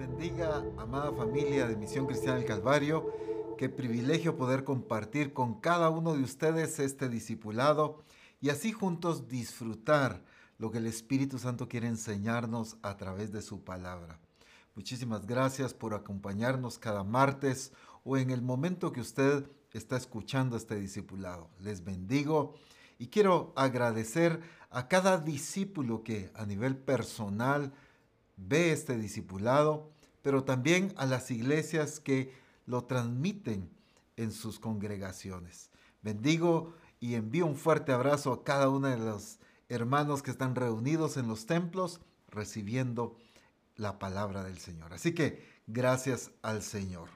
bendiga, amada familia de Misión Cristiana del Calvario. Qué privilegio poder compartir con cada uno de ustedes este discipulado y así juntos disfrutar lo que el Espíritu Santo quiere enseñarnos a través de su palabra. Muchísimas gracias por acompañarnos cada martes o en el momento que usted está escuchando este discipulado. Les bendigo y quiero agradecer a cada discípulo que a nivel personal ve este discipulado, pero también a las iglesias que lo transmiten en sus congregaciones. Bendigo y envío un fuerte abrazo a cada uno de los hermanos que están reunidos en los templos recibiendo la palabra del Señor. Así que gracias al Señor.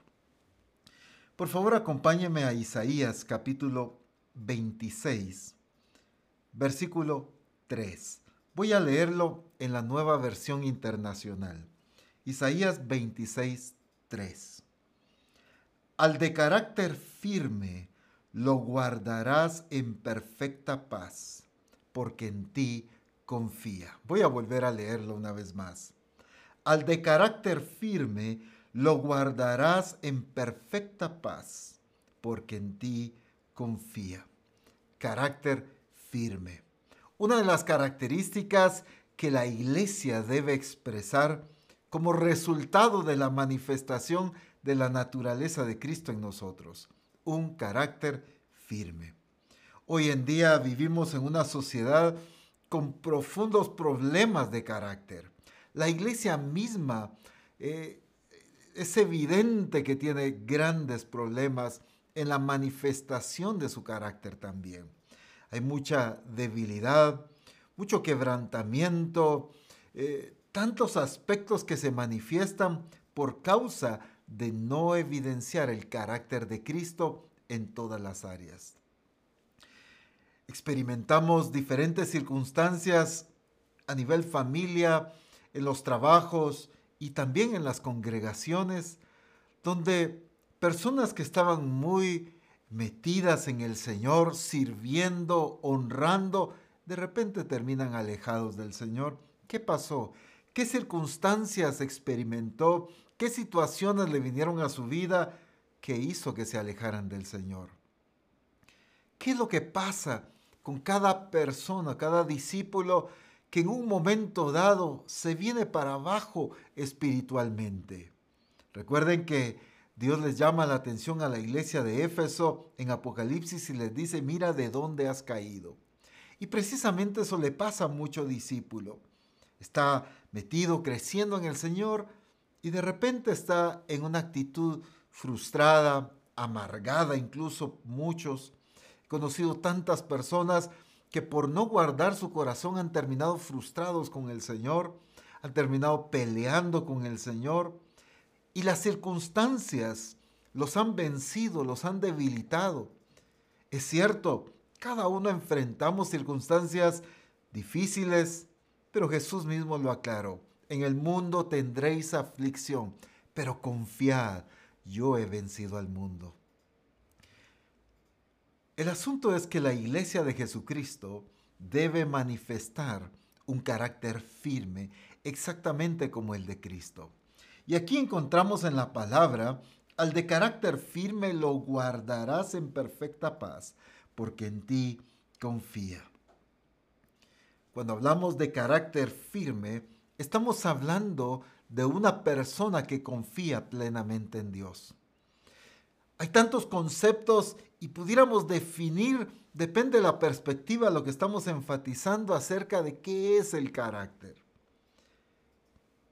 Por favor, acompáñeme a Isaías capítulo 26, versículo 3. Voy a leerlo en la nueva versión internacional. Isaías 26, 3. Al de carácter firme lo guardarás en perfecta paz, porque en ti confía. Voy a volver a leerlo una vez más. Al de carácter firme lo guardarás en perfecta paz, porque en ti confía. Carácter firme. Una de las características que la iglesia debe expresar como resultado de la manifestación de la naturaleza de Cristo en nosotros, un carácter firme. Hoy en día vivimos en una sociedad con profundos problemas de carácter. La iglesia misma eh, es evidente que tiene grandes problemas en la manifestación de su carácter también hay mucha debilidad, mucho quebrantamiento, eh, tantos aspectos que se manifiestan por causa de no evidenciar el carácter de Cristo en todas las áreas. Experimentamos diferentes circunstancias a nivel familia, en los trabajos y también en las congregaciones, donde personas que estaban muy metidas en el Señor, sirviendo, honrando, de repente terminan alejados del Señor. ¿Qué pasó? ¿Qué circunstancias experimentó? ¿Qué situaciones le vinieron a su vida que hizo que se alejaran del Señor? ¿Qué es lo que pasa con cada persona, cada discípulo que en un momento dado se viene para abajo espiritualmente? Recuerden que Dios les llama la atención a la iglesia de Éfeso en Apocalipsis y les dice, mira de dónde has caído. Y precisamente eso le pasa a mucho discípulo. Está metido, creciendo en el Señor y de repente está en una actitud frustrada, amargada, incluso muchos. He conocido tantas personas que por no guardar su corazón han terminado frustrados con el Señor, han terminado peleando con el Señor y las circunstancias los han vencido, los han debilitado. Es cierto, cada uno enfrentamos circunstancias difíciles, pero Jesús mismo lo aclaró. En el mundo tendréis aflicción, pero confiad, yo he vencido al mundo. El asunto es que la iglesia de Jesucristo debe manifestar un carácter firme, exactamente como el de Cristo. Y aquí encontramos en la palabra, al de carácter firme lo guardarás en perfecta paz, porque en ti confía. Cuando hablamos de carácter firme, estamos hablando de una persona que confía plenamente en Dios. Hay tantos conceptos y pudiéramos definir, depende de la perspectiva, lo que estamos enfatizando acerca de qué es el carácter.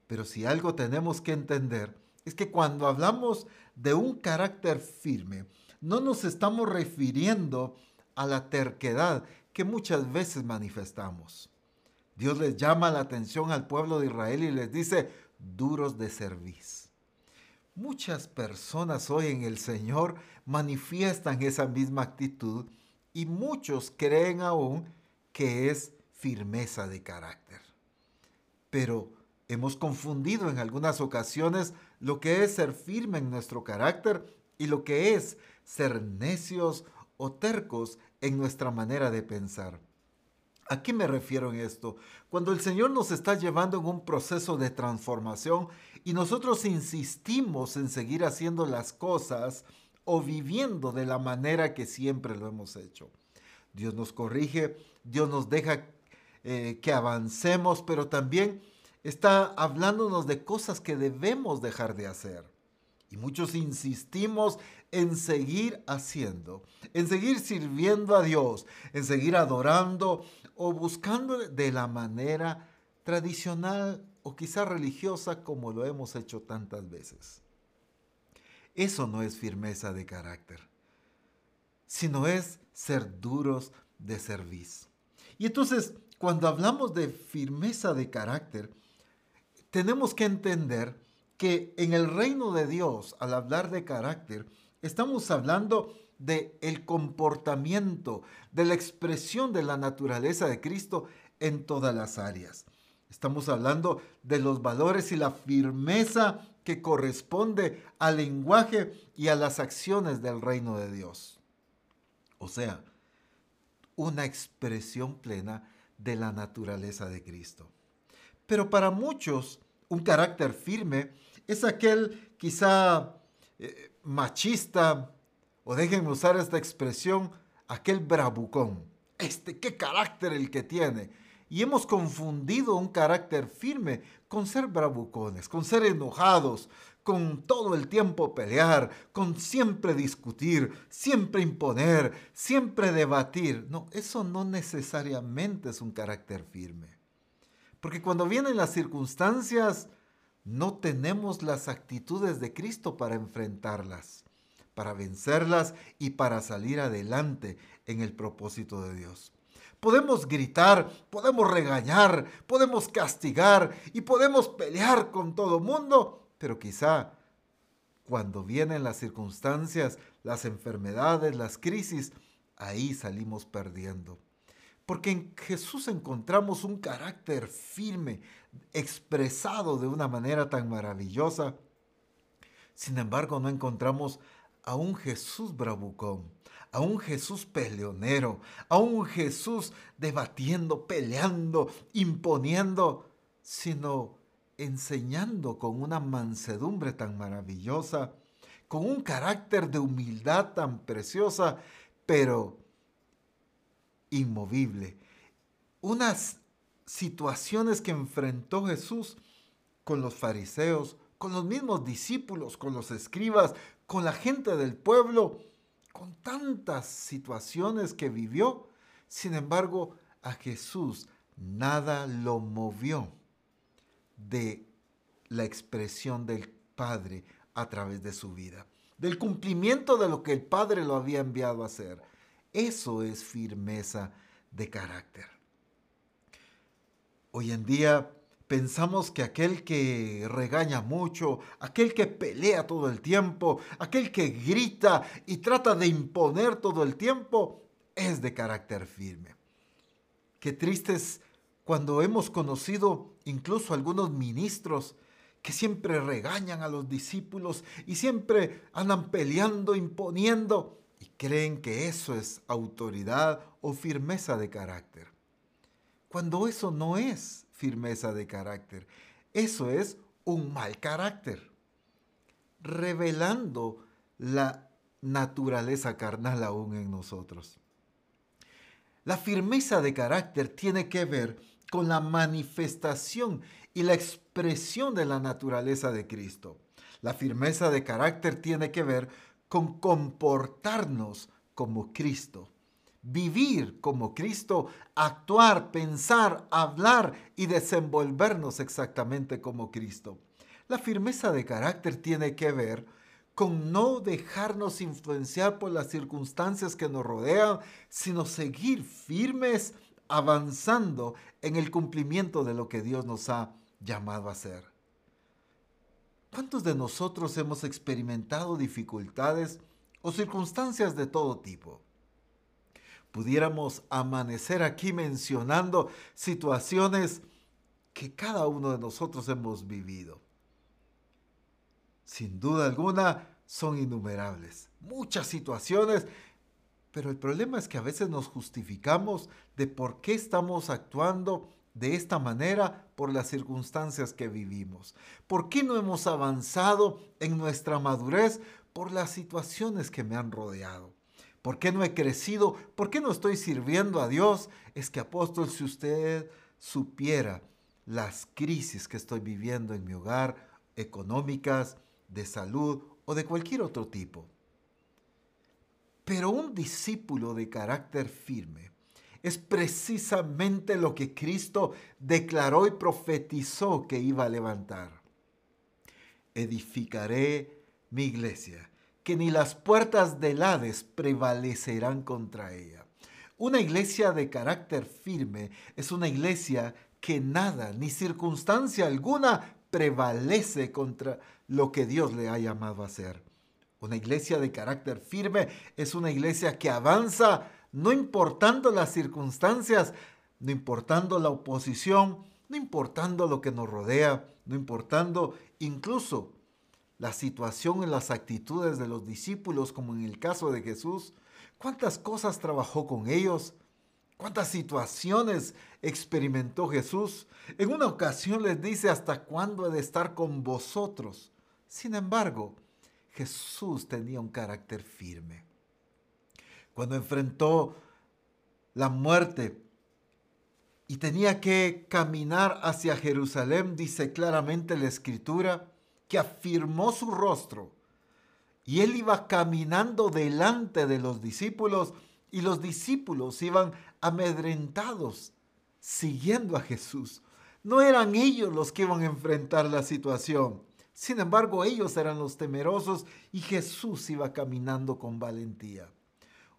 Pero si algo tenemos que entender es que cuando hablamos de un carácter firme, no nos estamos refiriendo a la terquedad que muchas veces manifestamos. Dios les llama la atención al pueblo de Israel y les dice, duros de cerviz. Muchas personas hoy en el Señor manifiestan esa misma actitud y muchos creen aún que es firmeza de carácter. Pero Hemos confundido en algunas ocasiones lo que es ser firme en nuestro carácter y lo que es ser necios o tercos en nuestra manera de pensar. ¿A qué me refiero en esto? Cuando el Señor nos está llevando en un proceso de transformación y nosotros insistimos en seguir haciendo las cosas o viviendo de la manera que siempre lo hemos hecho. Dios nos corrige, Dios nos deja eh, que avancemos, pero también está hablándonos de cosas que debemos dejar de hacer. Y muchos insistimos en seguir haciendo, en seguir sirviendo a Dios, en seguir adorando o buscando de la manera tradicional o quizá religiosa como lo hemos hecho tantas veces. Eso no es firmeza de carácter, sino es ser duros de servicio. Y entonces, cuando hablamos de firmeza de carácter, tenemos que entender que en el reino de Dios, al hablar de carácter, estamos hablando de el comportamiento, de la expresión de la naturaleza de Cristo en todas las áreas. Estamos hablando de los valores y la firmeza que corresponde al lenguaje y a las acciones del reino de Dios. O sea, una expresión plena de la naturaleza de Cristo. Pero para muchos, un carácter firme es aquel quizá eh, machista, o déjenme usar esta expresión, aquel bravucón. Este, qué carácter el que tiene. Y hemos confundido un carácter firme con ser bravucones, con ser enojados, con todo el tiempo pelear, con siempre discutir, siempre imponer, siempre debatir. No, eso no necesariamente es un carácter firme. Porque cuando vienen las circunstancias, no tenemos las actitudes de Cristo para enfrentarlas, para vencerlas y para salir adelante en el propósito de Dios. Podemos gritar, podemos regañar, podemos castigar y podemos pelear con todo mundo, pero quizá cuando vienen las circunstancias, las enfermedades, las crisis, ahí salimos perdiendo. Porque en Jesús encontramos un carácter firme, expresado de una manera tan maravillosa. Sin embargo, no encontramos a un Jesús bravucón, a un Jesús peleonero, a un Jesús debatiendo, peleando, imponiendo, sino enseñando con una mansedumbre tan maravillosa, con un carácter de humildad tan preciosa, pero inmovible. Unas situaciones que enfrentó Jesús con los fariseos, con los mismos discípulos, con los escribas, con la gente del pueblo, con tantas situaciones que vivió. Sin embargo, a Jesús nada lo movió de la expresión del Padre a través de su vida, del cumplimiento de lo que el Padre lo había enviado a hacer. Eso es firmeza de carácter. Hoy en día pensamos que aquel que regaña mucho, aquel que pelea todo el tiempo, aquel que grita y trata de imponer todo el tiempo, es de carácter firme. Qué triste es cuando hemos conocido incluso algunos ministros que siempre regañan a los discípulos y siempre andan peleando, imponiendo y creen que eso es autoridad o firmeza de carácter. Cuando eso no es firmeza de carácter, eso es un mal carácter, revelando la naturaleza carnal aún en nosotros. La firmeza de carácter tiene que ver con la manifestación y la expresión de la naturaleza de Cristo. La firmeza de carácter tiene que ver con comportarnos como Cristo, vivir como Cristo, actuar, pensar, hablar y desenvolvernos exactamente como Cristo. La firmeza de carácter tiene que ver con no dejarnos influenciar por las circunstancias que nos rodean, sino seguir firmes avanzando en el cumplimiento de lo que Dios nos ha llamado a hacer. ¿Cuántos de nosotros hemos experimentado dificultades o circunstancias de todo tipo? Pudiéramos amanecer aquí mencionando situaciones que cada uno de nosotros hemos vivido. Sin duda alguna, son innumerables. Muchas situaciones Pero el problema es que a veces nos justificamos de por qué estamos actuando de esta manera por las circunstancias que vivimos. ¿Por qué no hemos avanzado en nuestra madurez por las situaciones que me han rodeado? ¿Por qué no he crecido? ¿Por qué no estoy sirviendo a Dios? Es que apóstol, si usted supiera las crisis que estoy viviendo en mi hogar, económicas, de salud o de cualquier otro tipo. Pero un discípulo de carácter firme es precisamente lo que Cristo declaró y profetizó que iba a levantar. Edificaré mi iglesia, que ni las puertas del Hades prevalecerán contra ella. Una iglesia de carácter firme es una iglesia que nada ni circunstancia alguna prevalece contra lo que Dios le ha llamado a hacer. Una iglesia de carácter firme es una iglesia que avanza no importando las circunstancias, no importando la oposición, no importando lo que nos rodea, no importando incluso la situación en las actitudes de los discípulos, como en el caso de Jesús. ¿Cuántas cosas trabajó con ellos? ¿Cuántas situaciones experimentó Jesús? En una ocasión les dice, ¿hasta cuándo he de estar con vosotros? Sin embargo, Jesús tenía un carácter firme. Cuando enfrentó la muerte y tenía que caminar hacia Jerusalén, dice claramente la escritura, que afirmó su rostro. Y él iba caminando delante de los discípulos y los discípulos iban amedrentados siguiendo a Jesús. No eran ellos los que iban a enfrentar la situación. Sin embargo, ellos eran los temerosos y Jesús iba caminando con valentía.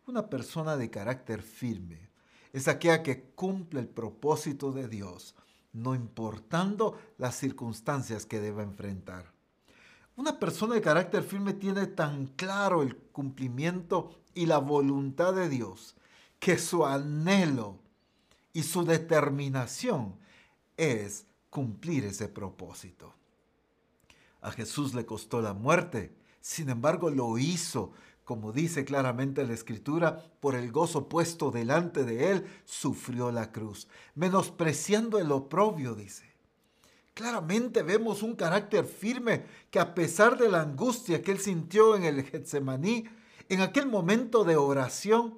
Una persona de carácter firme es aquella que cumple el propósito de Dios, no importando las circunstancias que deba enfrentar. Una persona de carácter firme tiene tan claro el cumplimiento y la voluntad de Dios que su anhelo y su determinación es cumplir ese propósito. A Jesús le costó la muerte, sin embargo lo hizo, como dice claramente la Escritura, por el gozo puesto delante de él, sufrió la cruz, menospreciando el oprobio, dice. Claramente vemos un carácter firme que a pesar de la angustia que él sintió en el Getsemaní, en aquel momento de oración,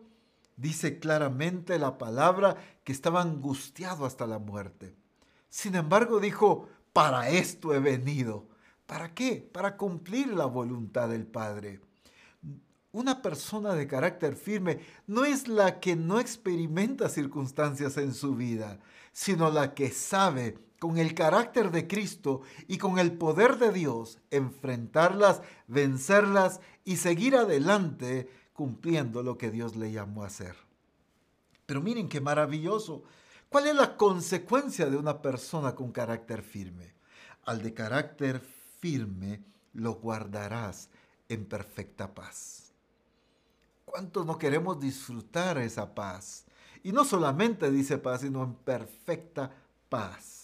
dice claramente la palabra que estaba angustiado hasta la muerte. Sin embargo, dijo, para esto he venido. ¿Para qué? Para cumplir la voluntad del Padre. Una persona de carácter firme no es la que no experimenta circunstancias en su vida, sino la que sabe con el carácter de Cristo y con el poder de Dios enfrentarlas, vencerlas y seguir adelante cumpliendo lo que Dios le llamó a hacer. Pero miren qué maravilloso. ¿Cuál es la consecuencia de una persona con carácter firme? Al de carácter firme lo guardarás en perfecta paz. ¿Cuántos no queremos disfrutar esa paz? Y no solamente dice paz, sino en perfecta paz.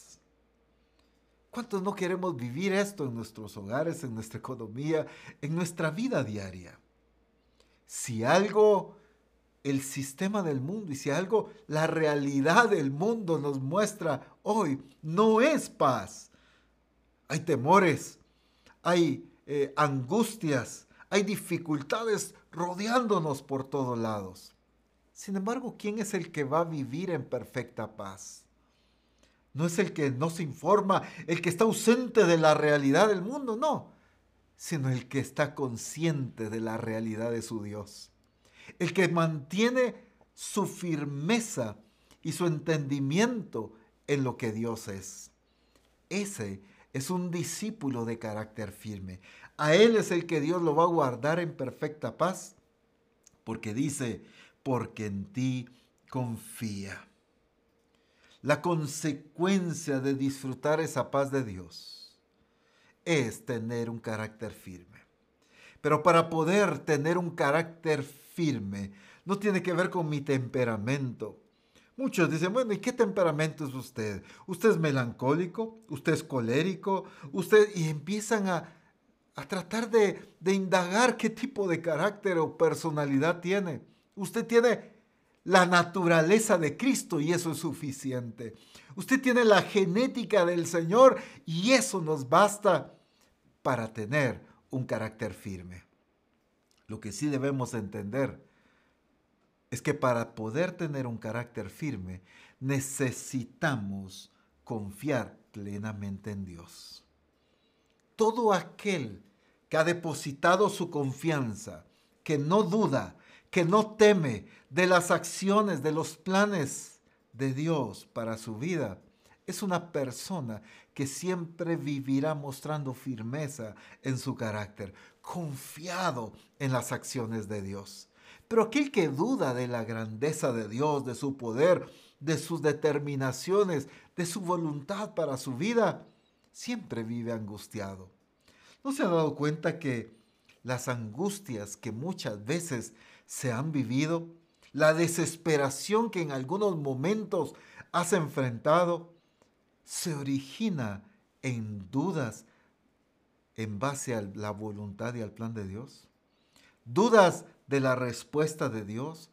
¿Cuántos no queremos vivir esto en nuestros hogares, en nuestra economía, en nuestra vida diaria? Si algo el sistema del mundo y si algo la realidad del mundo nos muestra hoy, no es paz. Hay temores, hay eh, angustias, hay dificultades rodeándonos por todos lados. Sin embargo, ¿quién es el que va a vivir en perfecta paz? No es el que no se informa, el que está ausente de la realidad del mundo, no, sino el que está consciente de la realidad de su Dios. El que mantiene su firmeza y su entendimiento en lo que Dios es. Ese es un discípulo de carácter firme. A él es el que Dios lo va a guardar en perfecta paz, porque dice, porque en ti confía. La consecuencia de disfrutar esa paz de Dios es tener un carácter firme. Pero para poder tener un carácter firme no tiene que ver con mi temperamento, Muchos dicen, bueno, ¿y qué temperamento es usted? ¿Usted es melancólico? ¿Usted es colérico? ¿Usted? Y empiezan a, a tratar de, de, indagar qué tipo de carácter o personalidad tiene. Usted tiene la naturaleza de Cristo y eso es suficiente. Usted tiene la genética del Señor y eso nos basta para tener un carácter firme. Lo que sí debemos entender es que para poder tener un carácter firme necesitamos confiar plenamente en Dios. Todo aquel que ha depositado su confianza, que no duda, que no teme de las acciones, de los planes de Dios para su vida, es una persona que siempre vivirá mostrando firmeza en su carácter, confiado en las acciones de Dios. Pero aquel que duda de la grandeza de Dios, de su poder, de sus determinaciones, de su voluntad para su vida, siempre vive angustiado. ¿No se ha dado cuenta que las angustias que muchas veces se han vivido, la desesperación que en algunos momentos has enfrentado, se origina en dudas en base a la voluntad y al plan de Dios? ¿Dudas de la respuesta de Dios?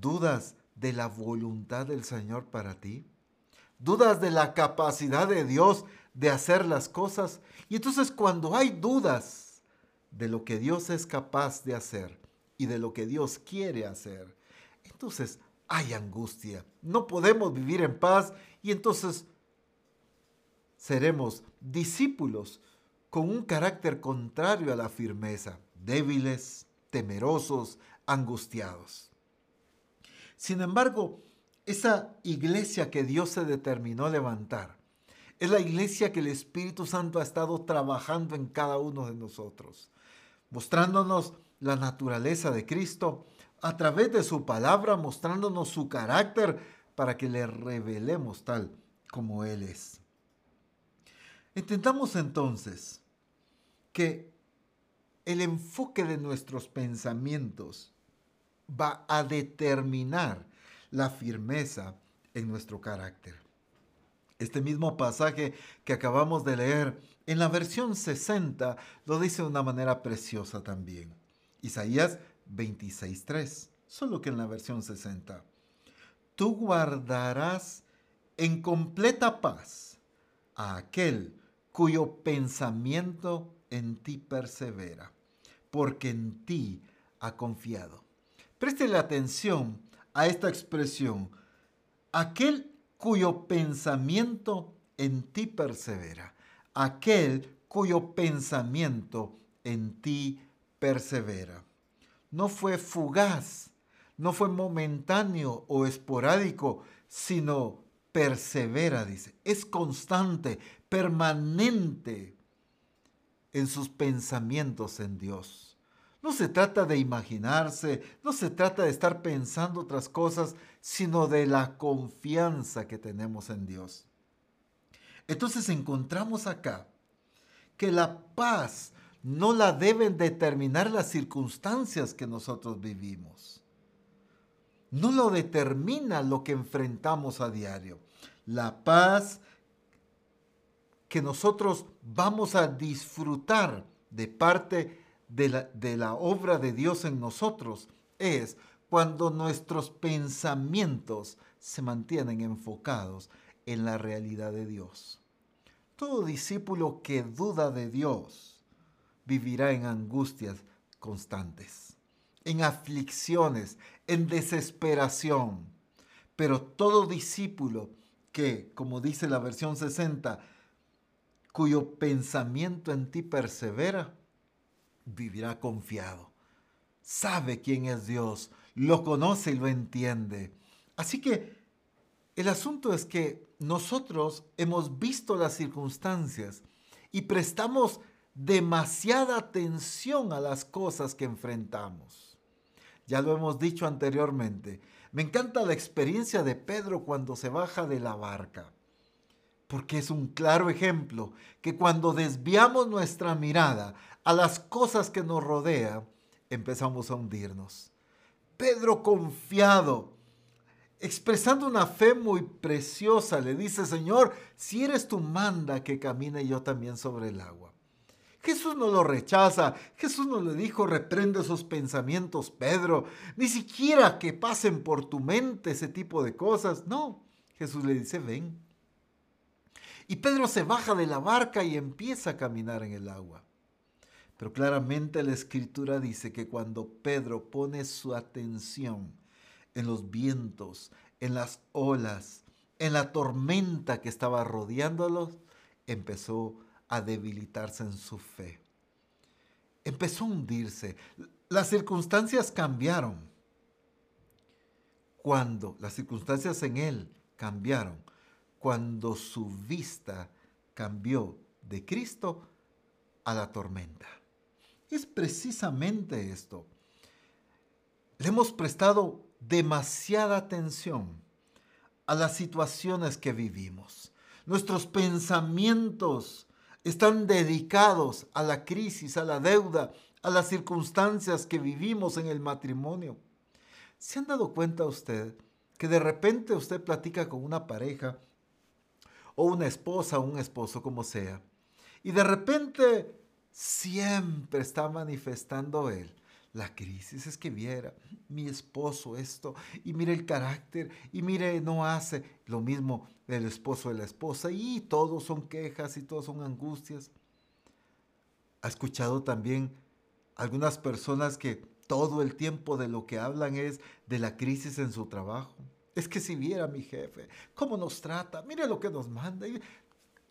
¿Dudas de la voluntad del Señor para ti? ¿Dudas de la capacidad de Dios de hacer las cosas? Y entonces cuando hay dudas de lo que Dios es capaz de hacer y de lo que Dios quiere hacer, entonces hay angustia. No podemos vivir en paz y entonces seremos discípulos con un carácter contrario a la firmeza, débiles, temerosos, angustiados. Sin embargo, esa iglesia que Dios se determinó levantar es la iglesia que el Espíritu Santo ha estado trabajando en cada uno de nosotros, mostrándonos la naturaleza de Cristo a través de su palabra, mostrándonos su carácter para que le revelemos tal como Él es. Entendamos entonces que el enfoque de nuestros pensamientos va a determinar la firmeza en nuestro carácter. Este mismo pasaje que acabamos de leer en la versión 60 lo dice de una manera preciosa también. Isaías 26.3, solo que en la versión 60. Tú guardarás en completa paz a aquel cuyo pensamiento en ti persevera, porque en ti ha confiado. Préstele atención a esta expresión, aquel cuyo pensamiento en ti persevera, aquel cuyo pensamiento en ti persevera. No fue fugaz, no fue momentáneo o esporádico, sino persevera, dice. Es constante, permanente en sus pensamientos en Dios. No se trata de imaginarse, no se trata de estar pensando otras cosas, sino de la confianza que tenemos en Dios. Entonces encontramos acá que la paz no la deben determinar las circunstancias que nosotros vivimos. No lo determina lo que enfrentamos a diario. La paz que nosotros vamos a disfrutar de parte de la, obra de Dios en nosotros es cuando nuestros pensamientos se mantienen enfocados en la realidad de Dios. Todo discípulo que duda de Dios vivirá en angustias constantes, en aflicciones, en desesperación. Pero todo discípulo que, como dice la versión 60, cuyo pensamiento en ti persevera, vivirá confiado. Sabe quién es Dios, lo conoce y lo entiende. Así que el asunto es que nosotros hemos visto las circunstancias y prestamos demasiada atención a las cosas que enfrentamos. Ya lo hemos dicho anteriormente. Me encanta la experiencia de Pedro cuando se baja de la barca, porque es un claro ejemplo que cuando desviamos nuestra mirada a las cosas que nos rodean, empezamos a hundirnos. Pedro confiado, expresando una fe muy preciosa, le dice, Señor, si eres tu manda que camine yo también sobre el agua. Jesús no lo rechaza. Jesús no le dijo, reprende esos pensamientos, Pedro. Ni siquiera que pasen por tu mente ese tipo de cosas. No, Jesús le dice, ven. Y Pedro se baja de la barca y empieza a caminar en el agua. Pero claramente la escritura dice que cuando Pedro pone su atención en los vientos, en las olas, en la tormenta que estaba rodeándolos, empezó a debilitarse en su fe. Empezó a hundirse. Las circunstancias cambiaron. Cuando las circunstancias en él cambiaron, cuando su vista cambió de Cristo a la tormenta. Es precisamente esto. Le hemos prestado demasiada atención a las situaciones que vivimos. Nuestros pensamientos están dedicados a la crisis, a la deuda, a las circunstancias que vivimos en el matrimonio. ¿Se han dado cuenta usted que de repente usted platica con una pareja o una esposa o un esposo, como sea, y de repente siempre está manifestando él la crisis es que viera mi esposo esto y mire el carácter y mire no hace lo mismo el esposo de la esposa y todos son quejas y todos son angustias. Ha escuchado también algunas personas que todo el tiempo de lo que hablan es de la crisis en su trabajo. Es que si viera mi jefe, cómo nos trata, mire lo que nos manda.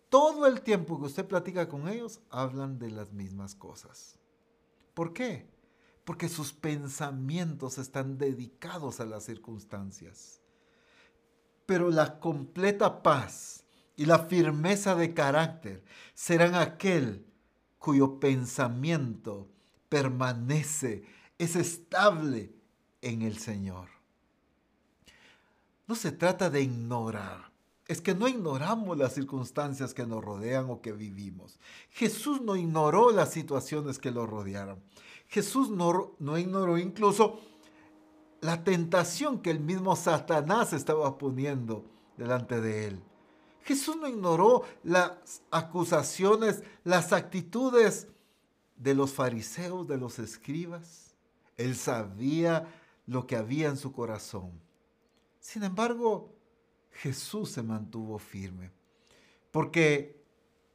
Todo el tiempo que usted platica con ellos, hablan de las mismas cosas. ¿Por qué? porque sus pensamientos están dedicados a las circunstancias. Pero la completa paz y la firmeza de carácter serán aquel cuyo pensamiento permanece, es estable en el Señor. No se trata de ignorar. Es que no ignoramos las circunstancias que nos rodean o que vivimos. Jesús no ignoró las situaciones que lo rodearon. Jesús no, no ignoró incluso la tentación que el mismo Satanás estaba poniendo delante de él. Jesús no ignoró las acusaciones, las actitudes de los fariseos, de los escribas. Él sabía lo que había en su corazón. Sin embargo, Jesús se mantuvo firme, porque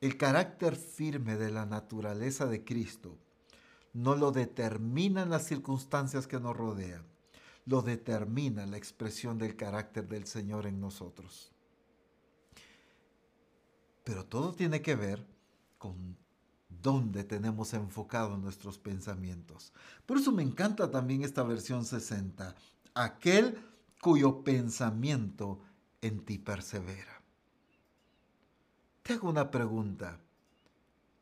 el carácter firme de la naturaleza de Cristo no lo determinan las circunstancias que nos rodean, lo determina la expresión del carácter del Señor en nosotros. Pero todo tiene que ver con dónde tenemos enfocados nuestros pensamientos. Por eso me encanta también esta versión 60, aquel cuyo pensamiento en ti persevera. Te hago una pregunta.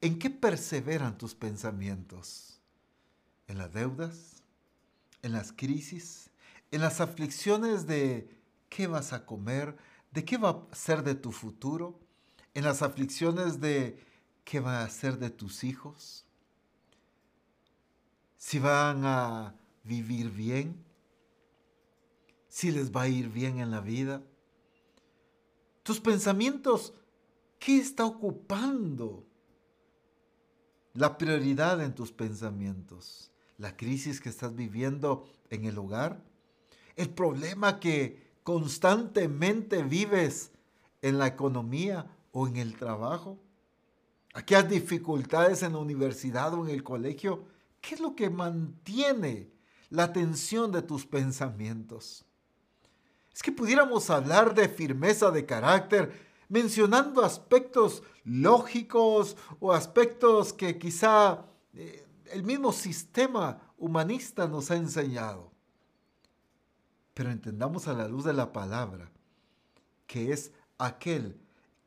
¿En qué perseveran tus pensamientos? en las deudas, en las crisis, en las aflicciones de qué vas a comer, de qué va a ser de tu futuro, en las aflicciones de qué va a ser de tus hijos, si van a vivir bien, si les va a ir bien en la vida. Tus pensamientos, ¿qué está ocupando la prioridad en tus pensamientos? la crisis que estás viviendo en el hogar, el problema que constantemente vives en la economía o en el trabajo, aquellas dificultades en la universidad o en el colegio, ¿qué es lo que mantiene la atención de tus pensamientos? Es que pudiéramos hablar de firmeza de carácter mencionando aspectos lógicos o aspectos que quizá eh, el mismo sistema humanista nos ha enseñado. Pero entendamos a la luz de la palabra que es aquel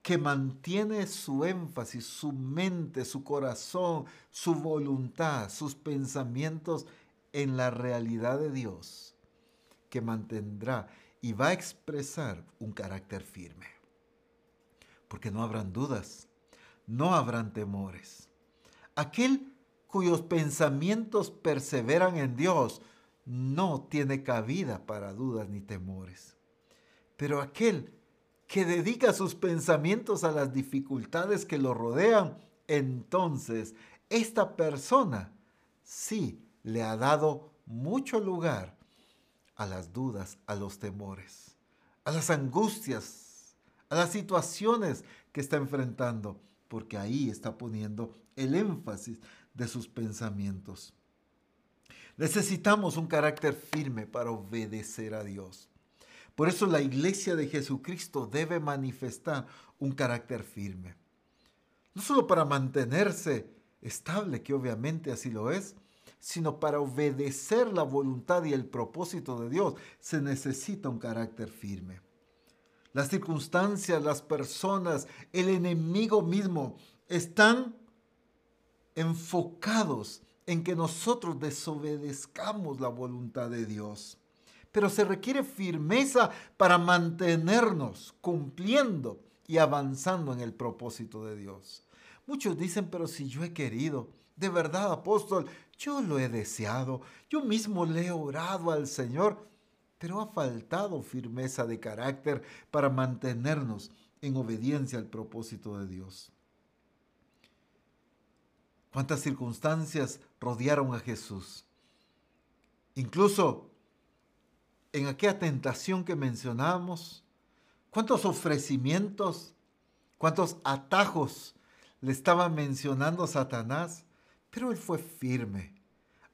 que mantiene su énfasis, su mente, su corazón, su voluntad, sus pensamientos en la realidad de Dios, que mantendrá y va a expresar un carácter firme. Porque no habrán dudas, no habrán temores. Aquel cuyos pensamientos perseveran en Dios, no tiene cabida para dudas ni temores. Pero aquel que dedica sus pensamientos a las dificultades que lo rodean, entonces esta persona sí le ha dado mucho lugar a las dudas, a los temores, a las angustias, a las situaciones que está enfrentando, porque ahí está poniendo el énfasis de sus pensamientos. Necesitamos un carácter firme para obedecer a Dios. Por eso la iglesia de Jesucristo debe manifestar un carácter firme. No solo para mantenerse estable, que obviamente así lo es, sino para obedecer la voluntad y el propósito de Dios se necesita un carácter firme. Las circunstancias, las personas, el enemigo mismo están enfocados en que nosotros desobedezcamos la voluntad de Dios. Pero se requiere firmeza para mantenernos cumpliendo y avanzando en el propósito de Dios. Muchos dicen, pero si yo he querido, de verdad, apóstol, yo lo he deseado, yo mismo le he orado al Señor, pero ha faltado firmeza de carácter para mantenernos en obediencia al propósito de Dios. ¿Cuántas circunstancias rodearon a Jesús? Incluso en aquella tentación que mencionamos, cuántos ofrecimientos, cuántos atajos le estaba mencionando Satanás, pero él fue firme,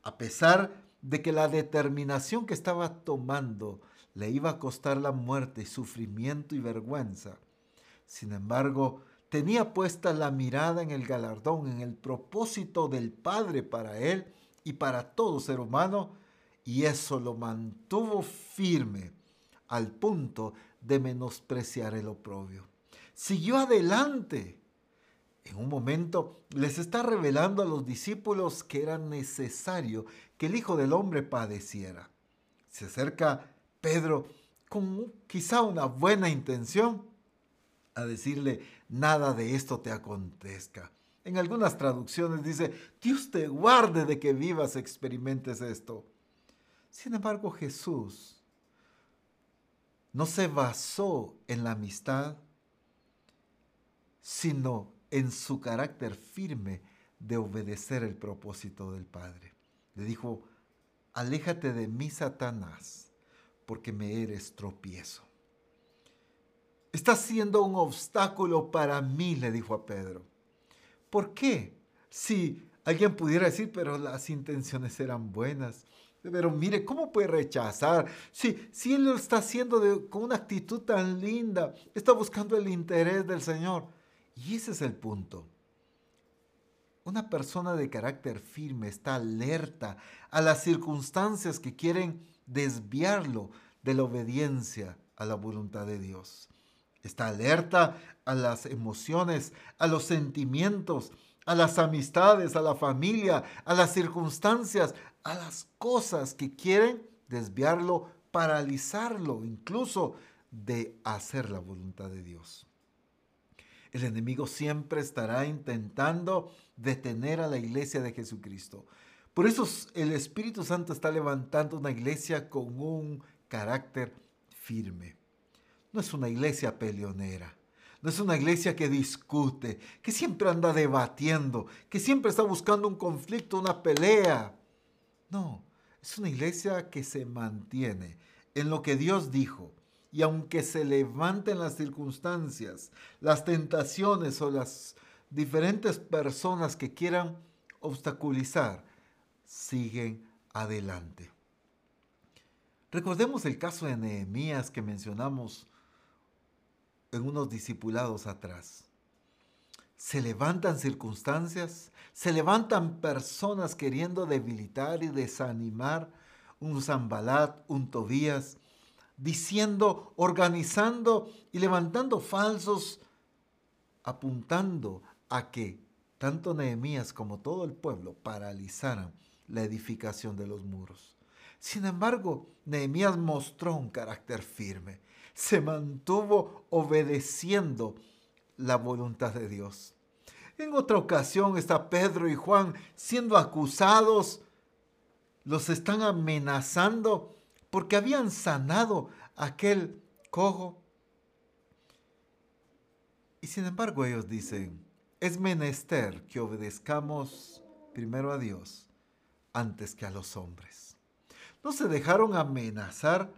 a pesar de que la determinación que estaba tomando le iba a costar la muerte, sufrimiento y vergüenza. Sin embargo, tenía puesta la mirada en el galardón, en el propósito del Padre para él y para todo ser humano, y eso lo mantuvo firme al punto de menospreciar el oprobio. Siguió adelante. En un momento les está revelando a los discípulos que era necesario que el Hijo del Hombre padeciera. Se acerca Pedro con quizá una buena intención a decirle, nada de esto te acontezca. En algunas traducciones dice, Dios te guarde de que vivas, experimentes esto. Sin embargo, Jesús no se basó en la amistad, sino en su carácter firme de obedecer el propósito del Padre. Le dijo, aléjate de mí, Satanás, porque me eres tropiezo. Está siendo un obstáculo para mí, le dijo a Pedro. ¿Por qué? Si alguien pudiera decir, pero las intenciones eran buenas. Pero mire, ¿cómo puede rechazar? Si, si él lo está haciendo con una actitud tan linda, está buscando el interés del Señor. Y ese es el punto. Una persona de carácter firme está alerta a las circunstancias que quieren desviarlo de la obediencia a la voluntad de Dios. Está alerta a las emociones, a los sentimientos, a las amistades, a la familia, a las circunstancias, a las cosas que quieren desviarlo, paralizarlo, incluso de hacer la voluntad de Dios. El enemigo siempre estará intentando detener a la iglesia de Jesucristo. Por eso el Espíritu Santo está levantando una iglesia con un carácter firme. No es una iglesia peleonera. No es una iglesia que discute, que siempre anda debatiendo, que siempre está buscando un conflicto, una pelea. No, es una iglesia que se mantiene en lo que Dios dijo. Y aunque se levanten las circunstancias, las tentaciones o las diferentes personas que quieran obstaculizar, siguen adelante. Recordemos el caso de Nehemías que mencionamos en unos discipulados atrás. Se levantan circunstancias, se levantan personas queriendo debilitar y desanimar un Zambalat, un Tobías, diciendo, organizando y levantando falsos, apuntando a que tanto Nehemías como todo el pueblo paralizaran la edificación de los muros. Sin embargo, Nehemías mostró un carácter firme se mantuvo obedeciendo la voluntad de Dios. En otra ocasión está Pedro y Juan siendo acusados, los están amenazando porque habían sanado aquel cojo. Y sin embargo ellos dicen, es menester que obedezcamos primero a Dios antes que a los hombres. No se dejaron amenazar,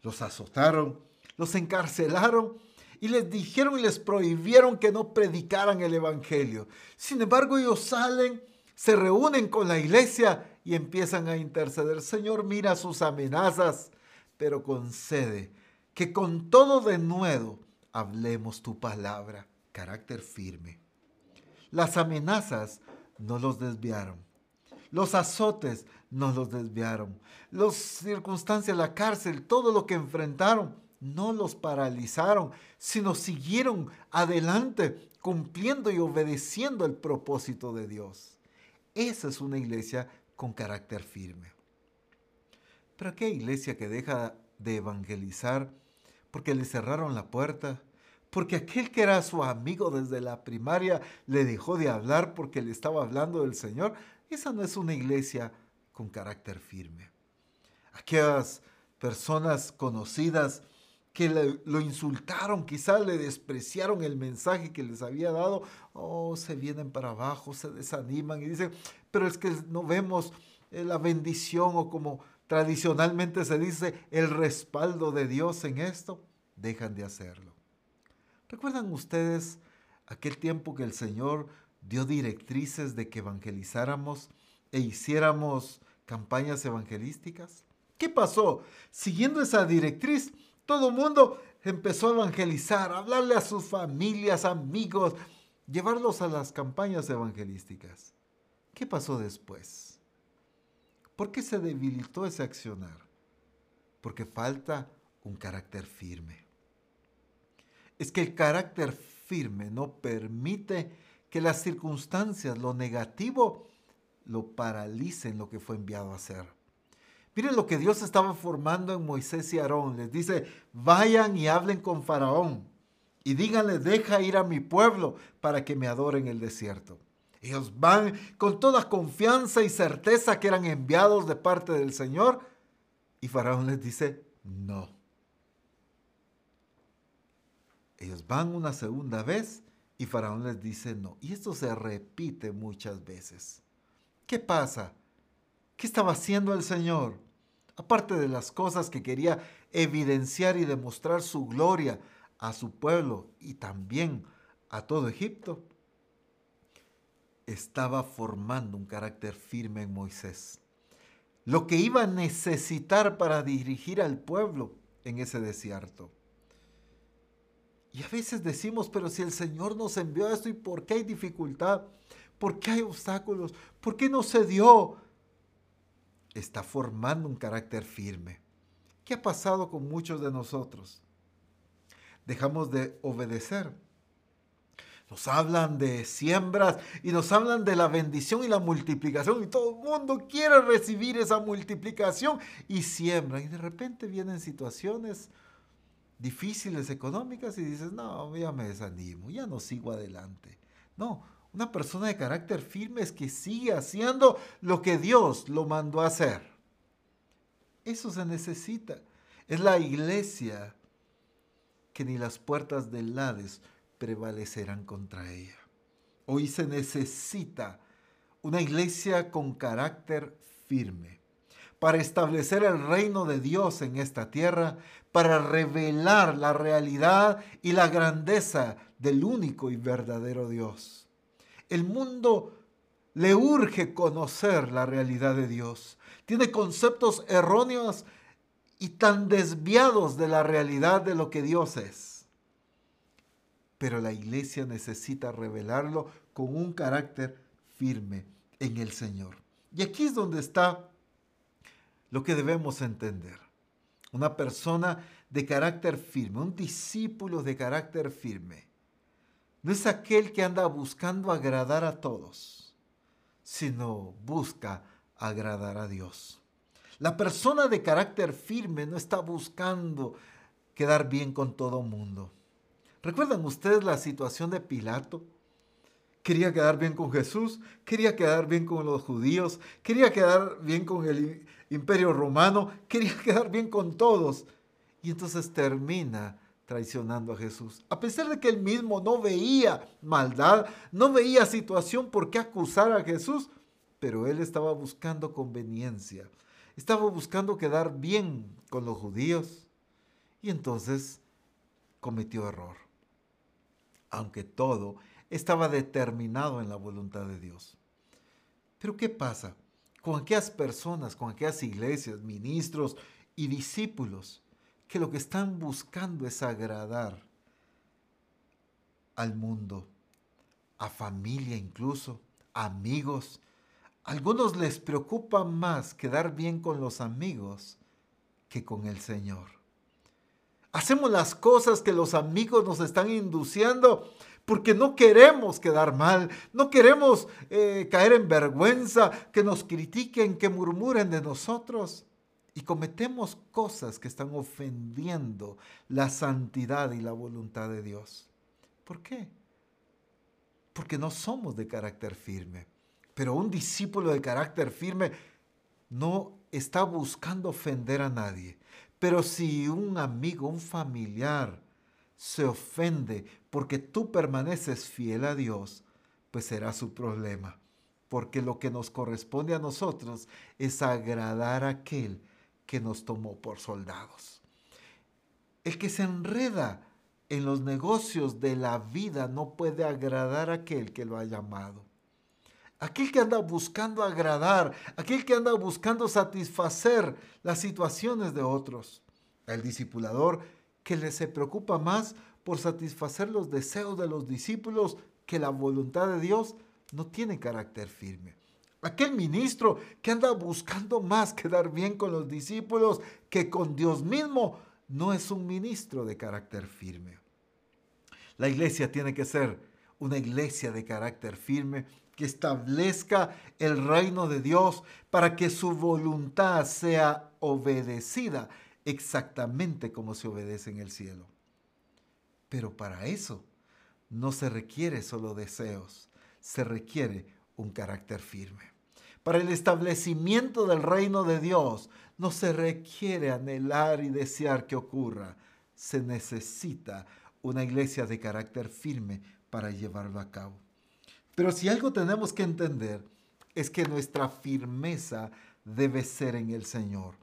los azotaron, los encarcelaron y les dijeron y les prohibieron que no predicaran el Evangelio. Sin embargo, ellos salen, se reúnen con la iglesia y empiezan a interceder. Señor, mira sus amenazas, pero concede que con todo de nuevo hablemos tu palabra, carácter firme. Las amenazas no los desviaron. Los azotes no los desviaron. Las circunstancias, la cárcel, todo lo que enfrentaron, no los paralizaron, sino siguieron adelante, cumpliendo y obedeciendo el propósito de Dios. Esa es una iglesia con carácter firme. Pero qué iglesia que deja de evangelizar porque le cerraron la puerta, porque aquel que era su amigo desde la primaria le dejó de hablar porque le estaba hablando del Señor, esa no es una iglesia con carácter firme. Aquellas personas conocidas que lo insultaron, quizás le despreciaron el mensaje que les había dado, oh, se vienen para abajo, se desaniman y dicen, pero es que no vemos eh, la bendición o como tradicionalmente se dice, el respaldo de Dios en esto, dejan de hacerlo. ¿Recuerdan ustedes aquel tiempo que el Señor dio directrices de que evangelizáramos e hiciéramos campañas evangelísticas? ¿Qué pasó? Siguiendo esa directriz, todo el mundo empezó a evangelizar, a hablarle a sus familias, amigos, llevarlos a las campañas evangelísticas. ¿Qué pasó después? ¿Por qué se debilitó ese accionar? Porque falta un carácter firme es que el carácter firme no permite que las circunstancias, lo negativo, lo paralicen lo que fue enviado a hacer. Miren lo que Dios estaba formando en Moisés y Aarón. Les dice, vayan y hablen con Faraón y díganle, deja ir a mi pueblo para que me adoren en el desierto. Ellos van con toda confianza y certeza que eran enviados de parte del Señor. Y Faraón les dice, no. Ellos van una segunda vez y Faraón les dice no. Y esto se repite muchas veces. ¿Qué pasa? ¿Qué estaba haciendo el Señor? Aparte de las cosas que quería evidenciar y demostrar su gloria a su pueblo y también a todo Egipto, estaba formando un carácter firme en Moisés. Lo que iba a necesitar para dirigir al pueblo en ese desierto. Y a veces decimos, pero si el Señor nos envió esto y por qué hay dificultad, por qué hay obstáculos, por qué no se dio, está formando un carácter firme. ¿Qué ha pasado con muchos de nosotros? Dejamos de obedecer. Nos hablan de siembras y nos hablan de la bendición y la multiplicación y todo el mundo quiere recibir esa multiplicación y siembra. Y de repente vienen situaciones difíciles económicas y dices, no, ya me desanimo, ya no sigo adelante. No, una persona de carácter firme es que sigue haciendo lo que Dios lo mandó a hacer. Eso se necesita. Es la iglesia que ni las puertas del Hades prevalecerán contra ella. Hoy se necesita una iglesia con carácter firme para establecer el reino de Dios en esta tierra, para revelar la realidad y la grandeza del único y verdadero Dios. El mundo le urge conocer la realidad de Dios. Tiene conceptos erróneos y tan desviados de la realidad de lo que Dios es. Pero la iglesia necesita revelarlo con un carácter firme en el Señor. Y aquí es donde está lo que debemos entender. Una persona de carácter firme, un discípulo de carácter firme, no es aquel que anda buscando agradar a todos, sino busca agradar a Dios. La persona de carácter firme no está buscando quedar bien con todo mundo. ¿Recuerdan ustedes la situación de Pilato? Quería quedar bien con Jesús, quería quedar bien con los judíos, quería quedar bien con el imperio romano, quería quedar bien con todos. Y entonces termina traicionando a Jesús. A pesar de que él mismo no veía maldad, no veía situación por qué acusar a Jesús, pero él estaba buscando conveniencia. Estaba buscando quedar bien con los judíos y entonces cometió error. Aunque todo estaba determinado en la voluntad de Dios. Pero ¿qué pasa con aquellas personas, con aquellas iglesias, ministros y discípulos que lo que están buscando es agradar al mundo, a familia incluso, amigos. algunos les preocupa más quedar bien con los amigos que con el Señor. Hacemos las cosas que los amigos nos están induciendo porque no queremos quedar mal, no queremos eh, caer en vergüenza, que nos critiquen, que murmuren de nosotros. Y cometemos cosas que están ofendiendo la santidad y la voluntad de Dios. ¿Por qué? Porque no somos de carácter firme. Pero un discípulo de carácter firme no está buscando ofender a nadie. Pero si un amigo, un familiar, se ofende porque tú permaneces fiel a Dios, pues será su problema. Porque lo que nos corresponde a nosotros es agradar a aquel que nos tomó por soldados. El que se enreda en los negocios de la vida no puede agradar a aquel que lo ha llamado. Aquel que anda buscando agradar, aquel que anda buscando satisfacer las situaciones de otros. El discipulador que le se preocupa más por satisfacer los deseos de los discípulos que la voluntad de Dios no tiene carácter firme. Aquel ministro que anda buscando más quedar bien con los discípulos que con Dios mismo no es un ministro de carácter firme. La iglesia tiene que ser una iglesia de carácter firme que establezca el reino de Dios para que su voluntad sea obedecida exactamente como se obedece en el cielo. Pero para eso no se requiere solo deseos, se requiere un carácter firme. Para el establecimiento del reino de Dios no se requiere anhelar y desear que ocurra. Se necesita una iglesia de carácter firme para llevarlo a cabo. Pero si algo tenemos que entender es que nuestra firmeza debe ser en el Señor,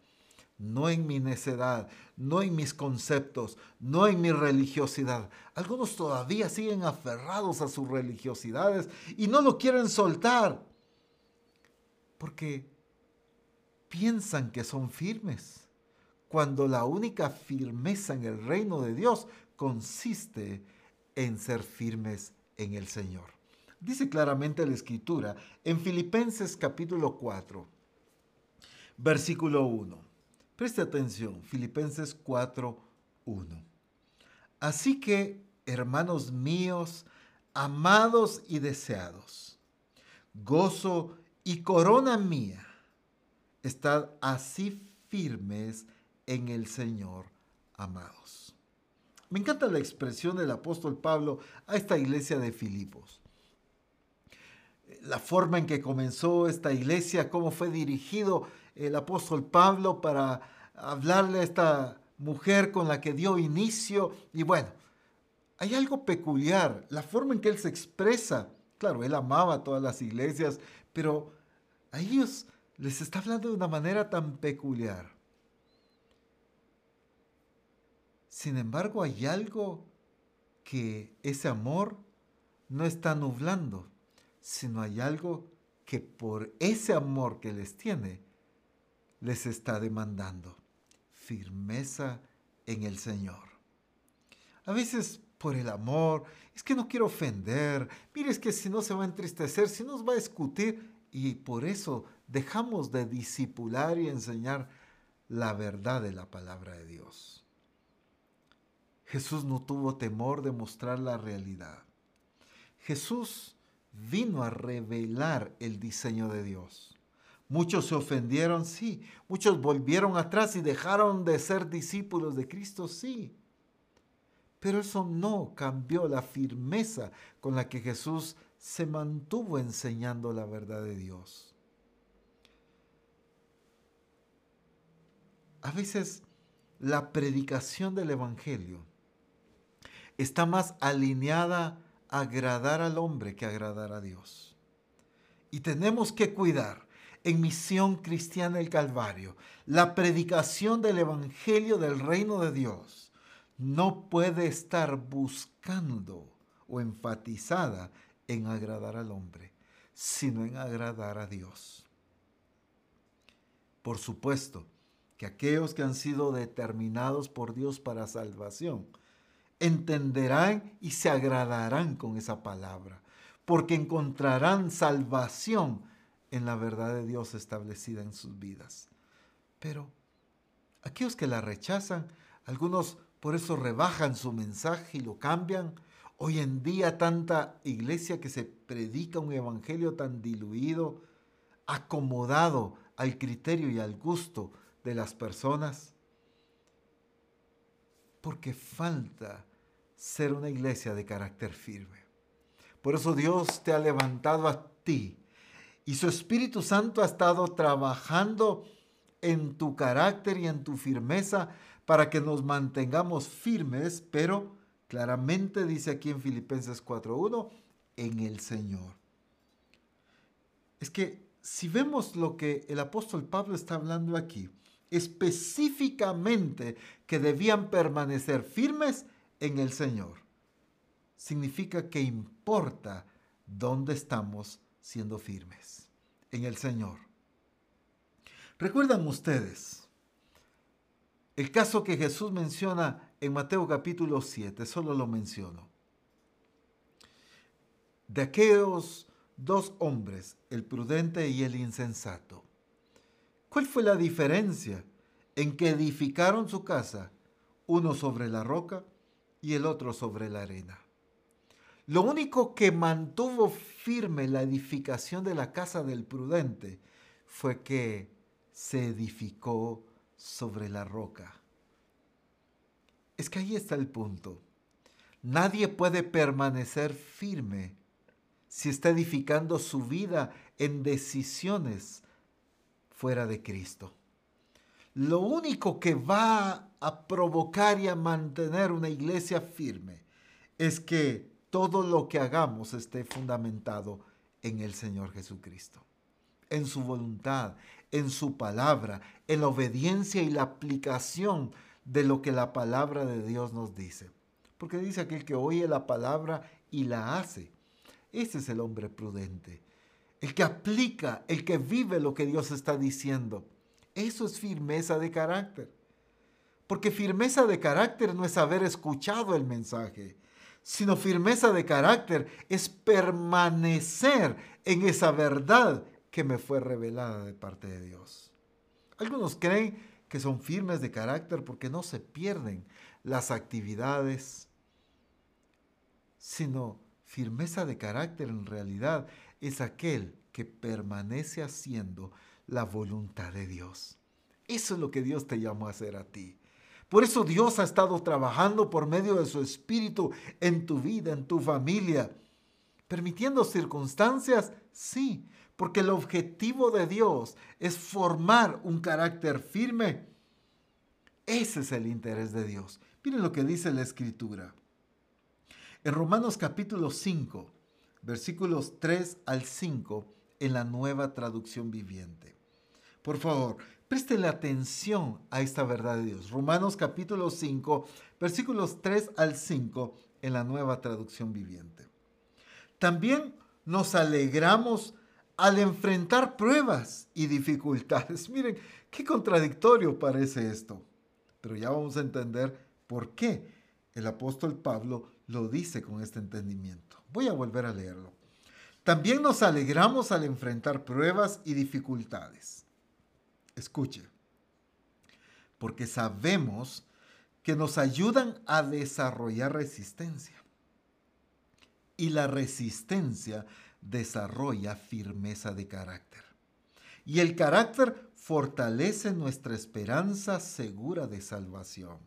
no en mi necedad, no en mis conceptos, no en mi religiosidad. Algunos todavía siguen aferrados a sus religiosidades y no lo quieren soltar porque piensan que son firmes, cuando la única firmeza en el reino de Dios consiste en ser firmes en el Señor. Dice claramente la escritura en Filipenses capítulo 4, versículo 1. Preste atención, Filipenses 4, 1. Así que, hermanos míos, amados y deseados, gozo y corona mía, estad así firmes en el Señor, amados. Me encanta la expresión del apóstol Pablo a esta iglesia de Filipos. La forma en que comenzó esta iglesia, cómo fue dirigido el apóstol Pablo para hablarle a esta mujer con la que dio inicio. Y bueno, hay algo peculiar, la forma en que él se expresa. Claro, él amaba a todas las iglesias, pero a ellos les está hablando de una manera tan peculiar. Sin embargo, hay algo que ese amor no está nublando, sino hay algo que por ese amor que les tiene, les está demandando. Firmeza en el Señor. A veces por el amor, es que no quiero ofender, mire, es que si no se va a entristecer, si nos va a discutir, y por eso dejamos de disipular y enseñar la verdad de la palabra de Dios. Jesús no tuvo temor de mostrar la realidad. Jesús vino a revelar el diseño de Dios. Muchos se ofendieron, sí. Muchos volvieron atrás y dejaron de ser discípulos de Cristo, sí. Pero eso no cambió la firmeza con la que Jesús se mantuvo enseñando la verdad de Dios. A veces la predicación del Evangelio está más alineada a agradar al hombre que agradar a Dios. y tenemos que cuidar en Misión Cristiana el Calvario la predicación del Evangelio del Reino de Dios no puede estar buscando o enfatizada en agradar al hombre, sino en agradar a Dios. Por supuesto que aquellos que han sido determinados por Dios para salvación entenderán y se agradarán con esa palabra, porque encontrarán salvación en la verdad de Dios establecida en sus vidas. Pero aquellos que la rechazan, algunos por eso rebajan su mensaje y lo cambian. Hoy en día tanta iglesia que se predica un evangelio tan diluido, acomodado al criterio y al gusto de las personas, porque falta ser una iglesia de carácter firme. Por eso Dios te ha levantado a ti y su Espíritu Santo ha estado trabajando en tu carácter y en tu firmeza para que nos mantengamos firmes, pero claramente dice aquí en Filipenses 4.1, en el Señor. Es que si vemos lo que el apóstol Pablo está hablando aquí, específicamente que debían permanecer firmes en el Señor, significa que importa dónde estamos siendo firmes, en el Señor. ¿Recuerdan ustedes el caso que Jesús menciona en Mateo capítulo 7? Solo lo menciono. De aquellos dos hombres, el prudente y el insensato. ¿Cuál fue la diferencia en que edificaron su casa, uno sobre la roca y el otro sobre la arena? Lo único que mantuvo firme la edificación de la casa del prudente fue que se edificó sobre la roca. Es que ahí está el punto. Nadie puede permanecer firme si está edificando su vida en decisiones fuera de Cristo. Lo único que va a provocar y a mantener una iglesia firme es que todo lo que hagamos esté fundamentado en el Señor Jesucristo, en su voluntad, en su palabra, en la obediencia y la aplicación de lo que la palabra de Dios nos dice. Porque dice aquel que oye la palabra y la hace. Ese es el hombre prudente. El que aplica, el que vive lo que Dios está diciendo. Eso es firmeza de carácter. Porque firmeza de carácter no es haber escuchado el mensaje, sino firmeza de carácter es permanecer en esa verdad que me fue revelada de parte de Dios. Algunos creen que son firmes de carácter porque no se pierden las actividades, sino firmeza de carácter en realidad es aquel que permanece haciendo la voluntad de Dios. Eso es lo que Dios te llamó a hacer a ti. Por eso Dios ha estado trabajando por medio de su Espíritu en tu vida, en tu familia, permitiendo circunstancias, sí, porque el objetivo de Dios es formar un carácter firme. Ese es el interés de Dios. Miren lo que dice la Escritura. En Romanos capítulo 5, versículos 3 al 5, en la nueva traducción viviente. Por favor, préstele atención a esta verdad de Dios. Romanos capítulo 5, versículos 3 al 5, en la nueva traducción viviente. También nos alegramos al enfrentar pruebas y dificultades. Miren, qué contradictorio parece esto. Pero ya vamos a entender por qué el apóstol Pablo lo dice con este entendimiento. Voy a volver a leerlo. También nos alegramos al enfrentar pruebas y dificultades. Escuche, porque sabemos que nos ayudan a desarrollar resistencia. Y la resistencia desarrolla firmeza de carácter. Y el carácter fortalece nuestra esperanza segura de salvación.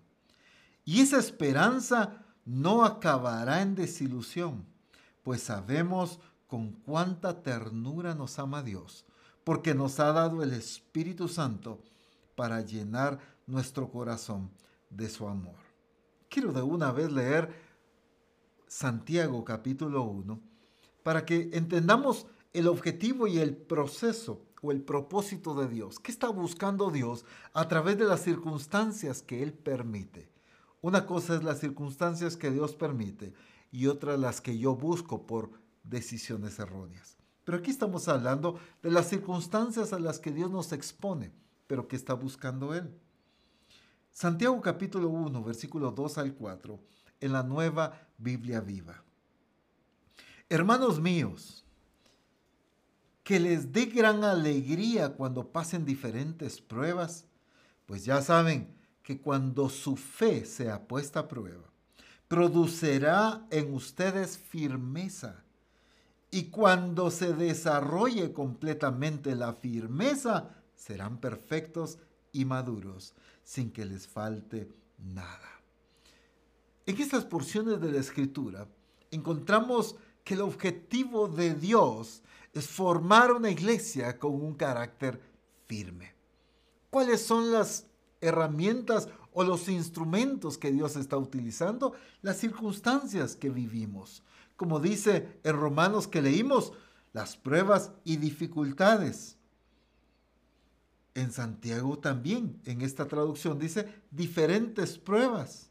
Y esa esperanza no acabará en desilusión, pues sabemos con cuánta ternura nos ama Dios, porque nos ha dado el Espíritu Santo para llenar nuestro corazón de su amor. Quiero de una vez leer Santiago capítulo 1 para que entendamos el objetivo y el proceso o el propósito de Dios. ¿Qué está buscando Dios a través de las circunstancias que Él permite? Una cosa es las circunstancias que Dios permite y otra las que yo busco por decisiones erróneas. Pero aquí estamos hablando de las circunstancias a las que Dios nos expone, pero que está buscando Él. Santiago capítulo 1, versículo 2 al 4, en la nueva Biblia viva. Hermanos míos, que les dé gran alegría cuando pasen diferentes pruebas, pues ya saben que cuando su fe sea puesta a prueba, producirá en ustedes firmeza. Y cuando se desarrolle completamente la firmeza, serán perfectos y maduros, sin que les falte nada. En estas porciones de la escritura encontramos que el objetivo de Dios es formar una iglesia con un carácter firme. ¿Cuáles son las herramientas o los instrumentos que Dios está utilizando? Las circunstancias que vivimos. Como dice en Romanos que leímos, las pruebas y dificultades. En Santiago también, en esta traducción dice diferentes pruebas.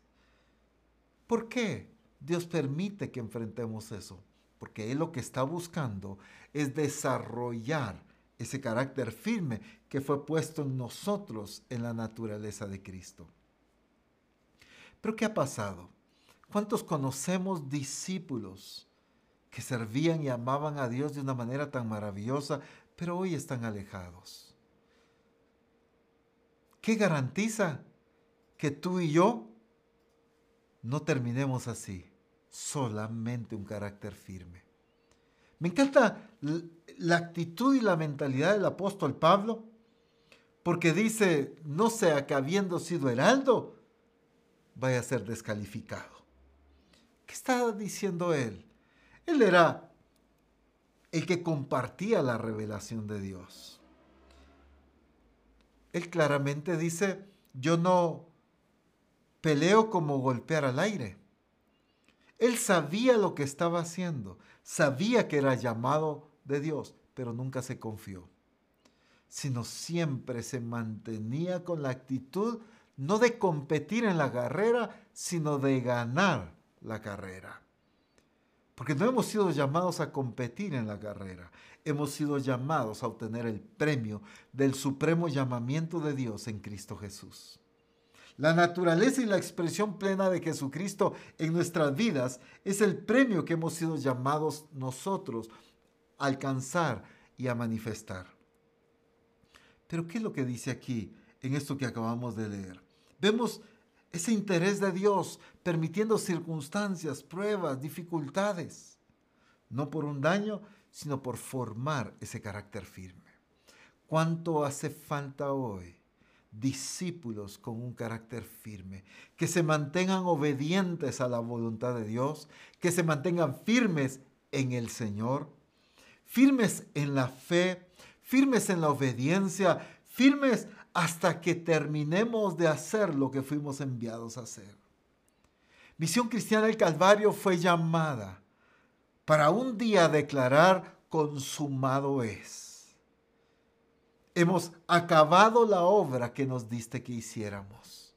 ¿Por qué Dios permite que enfrentemos eso? porque Él lo que está buscando es desarrollar ese carácter firme que fue puesto en nosotros en la naturaleza de Cristo. Pero ¿qué ha pasado? ¿Cuántos conocemos discípulos que servían y amaban a Dios de una manera tan maravillosa, pero hoy están alejados? ¿Qué garantiza que tú y yo no terminemos así? solamente un carácter firme. Me encanta la actitud y la mentalidad del apóstol Pablo, porque dice, no sea que habiendo sido heraldo, vaya a ser descalificado. ¿Qué está diciendo él? Él era el que compartía la revelación de Dios. Él claramente dice, yo no peleo como golpear al aire. Él sabía lo que estaba haciendo, sabía que era llamado de Dios, pero nunca se confió, sino siempre se mantenía con la actitud no de competir en la carrera, sino de ganar la carrera. Porque no hemos sido llamados a competir en la carrera, hemos sido llamados a obtener el premio del supremo llamamiento de Dios en Cristo Jesús. La naturaleza y la expresión plena de Jesucristo en nuestras vidas es el premio que hemos sido llamados nosotros a alcanzar y a manifestar. Pero ¿qué es lo que dice aquí en esto que acabamos de leer? Vemos ese interés de Dios permitiendo circunstancias, pruebas, dificultades, no por un daño, sino por formar ese carácter firme. ¿Cuánto hace falta hoy discípulos con un carácter firme, que se mantengan obedientes a la voluntad de Dios, que se mantengan firmes en el Señor, firmes en la fe, firmes en la obediencia, firmes hasta que terminemos de hacer lo que fuimos enviados a hacer. Misión Cristiana del Calvario fue llamada para un día declarar consumado es hemos acabado la obra que nos diste que hiciéramos.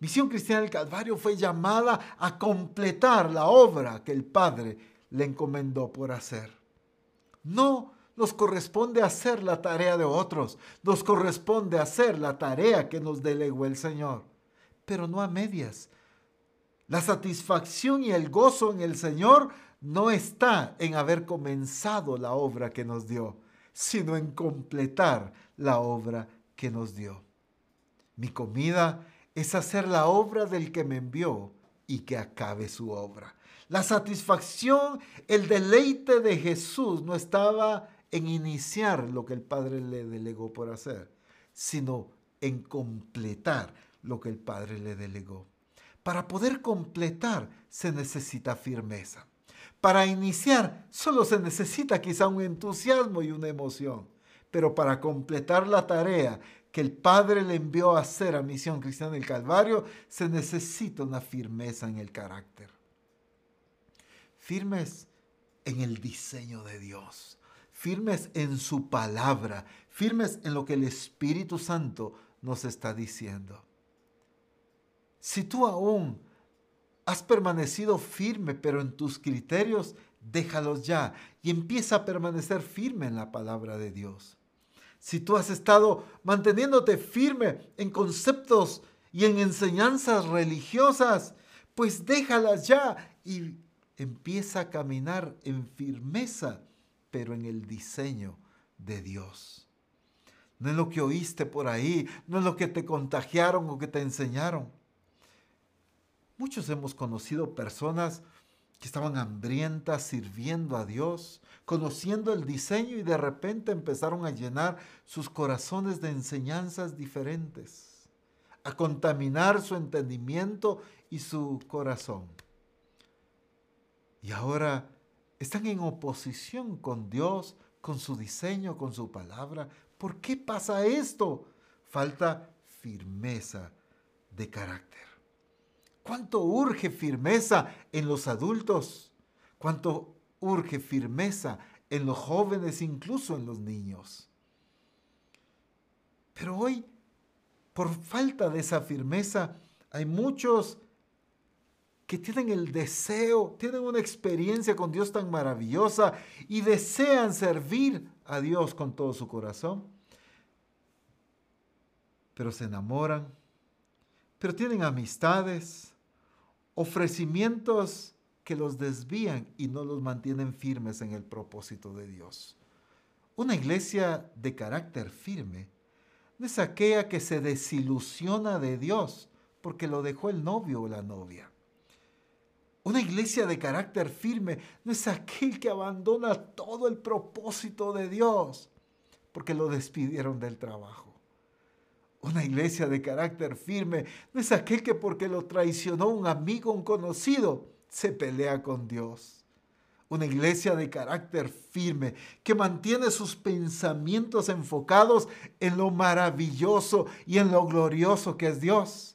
Misión Cristiana del Calvario fue llamada a completar la obra que el Padre le encomendó por hacer. No nos corresponde hacer la tarea de otros, nos corresponde hacer la tarea que nos delegó el Señor, pero no a medias. La satisfacción y el gozo en el Señor no está en haber comenzado la obra que nos dio, sino en completar la obra que nos dio. Mi comida es hacer la obra del que me envió y que acabe su obra. La satisfacción, el deleite de Jesús no estaba en iniciar lo que el Padre le delegó por hacer, sino en completar lo que el Padre le delegó. Para poder completar se necesita firmeza. Para iniciar solo se necesita quizá un entusiasmo y una emoción, pero para completar la tarea que el Padre le envió a hacer a Misión Cristiana del Calvario, se necesita una firmeza en el carácter. Firmes en el diseño de Dios, firmes en su palabra, firmes en lo que el Espíritu Santo nos está diciendo. Si tú aún has permanecido firme, pero en tus criterios, déjalos ya y empieza a permanecer firme en la palabra de Dios. Si tú has estado manteniéndote firme en conceptos y en enseñanzas religiosas, pues déjalas ya y empieza a caminar en firmeza, pero en el diseño de Dios. No es lo que oíste por ahí, no es lo que te contagiaron o que te enseñaron. Muchos hemos conocido personas que estaban hambrientas sirviendo a Dios, conociendo el diseño y de repente empezaron a llenar sus corazones de enseñanzas diferentes, a contaminar su entendimiento y su corazón. Y ahora están en oposición con Dios, con su diseño, con su palabra. ¿Por qué pasa esto? Falta firmeza de carácter. ¿Cuánto urge firmeza en los adultos? ¿Cuánto urge firmeza en los jóvenes, incluso en los niños? Pero hoy, por falta de esa firmeza, hay muchos que tienen el deseo, tienen una experiencia con Dios tan maravillosa y desean servir a Dios con todo su corazón, pero se enamoran, pero tienen amistades, ofrecimientos que los desvían y no los mantienen firmes en el propósito de Dios. Una iglesia de carácter firme es aquella que se desilusiona de Dios porque lo dejó el novio o la novia. Una iglesia de carácter firme no es aquel que abandona todo el propósito de Dios porque lo despidieron del trabajo. Una iglesia de carácter firme no es aquel que porque lo traicionó un amigo, un conocido, se pelea con Dios. Una iglesia de carácter firme que mantiene sus pensamientos enfocados en lo maravilloso y en lo glorioso que es Dios.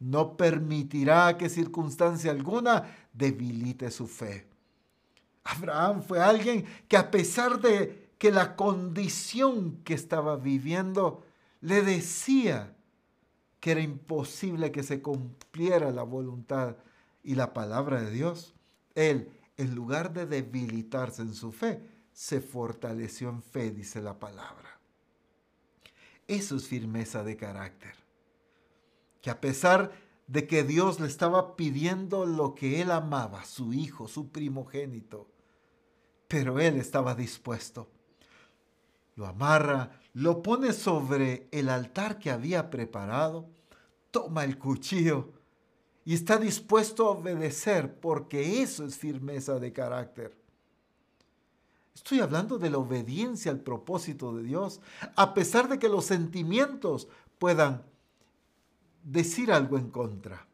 No permitirá que circunstancia alguna debilite su fe. Abraham fue alguien que a pesar de que la condición que estaba viviendo le decía que era imposible que se cumpliera la voluntad y la palabra de Dios, él, en lugar de debilitarse en su fe, se fortaleció en fe, dice la palabra. Eso es firmeza de carácter. Que a pesar de que Dios le estaba pidiendo lo que él amaba, su hijo, su primogénito, pero él estaba dispuesto lo amarra, lo pone sobre el altar que había preparado, toma el cuchillo y está dispuesto a obedecer porque eso es firmeza de carácter. Estoy hablando de la obediencia al propósito de Dios, a pesar de que los sentimientos puedan decir algo en contra.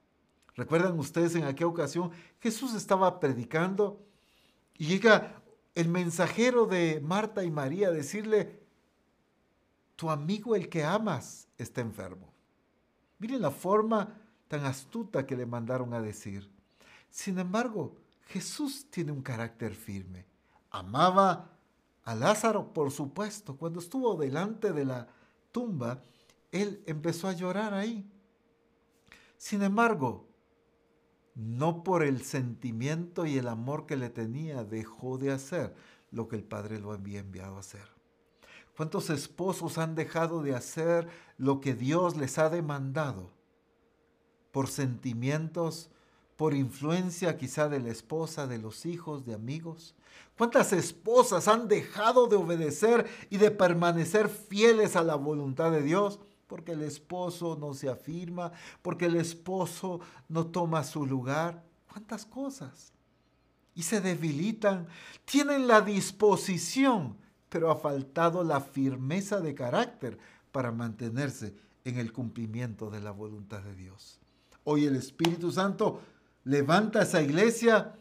¿Recuerdan ustedes en aquella ocasión? Jesús estaba predicando y llega el mensajero de Marta y María decirle, tu amigo el que amas está enfermo. Miren la forma tan astuta que le mandaron a decir. Sin embargo, Jesús tiene un carácter firme. Amaba a Lázaro, por supuesto. Cuando estuvo delante de la tumba, él empezó a llorar ahí. Sin embargo, no por el sentimiento y el amor que le tenía, dejó de hacer lo que el Padre lo había enviado a hacer. ¿Cuántos esposos han dejado de hacer lo que Dios les ha demandado? Por sentimientos, por influencia quizá de la esposa, de los hijos, de amigos. ¿Cuántas esposas han dejado de obedecer y de permanecer fieles a la voluntad de Dios? Porque el esposo no se afirma, porque el esposo no toma su lugar. ¿Cuántas cosas? Y se debilitan, tienen la disposición, pero ha faltado la firmeza de carácter para mantenerse en el cumplimiento de la voluntad de Dios. Hoy el Espíritu Santo levanta esa iglesia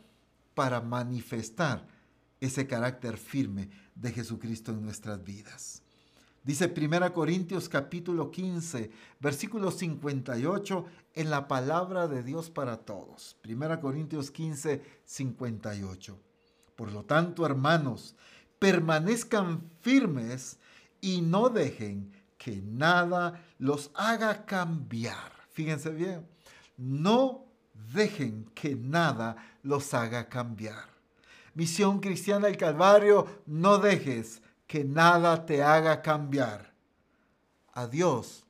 para manifestar ese carácter firme de Jesucristo en nuestras vidas. Dice 1 Corintios capítulo 15, versículo 58, en la palabra de Dios para todos. 1 Corintios 15, 58. Por lo tanto, hermanos, permanezcan firmes y no dejen que nada los haga cambiar. Fíjense bien, no dejen que nada los haga cambiar. Misión Cristiana del Calvario, no dejes que nada te haga cambiar. Adiós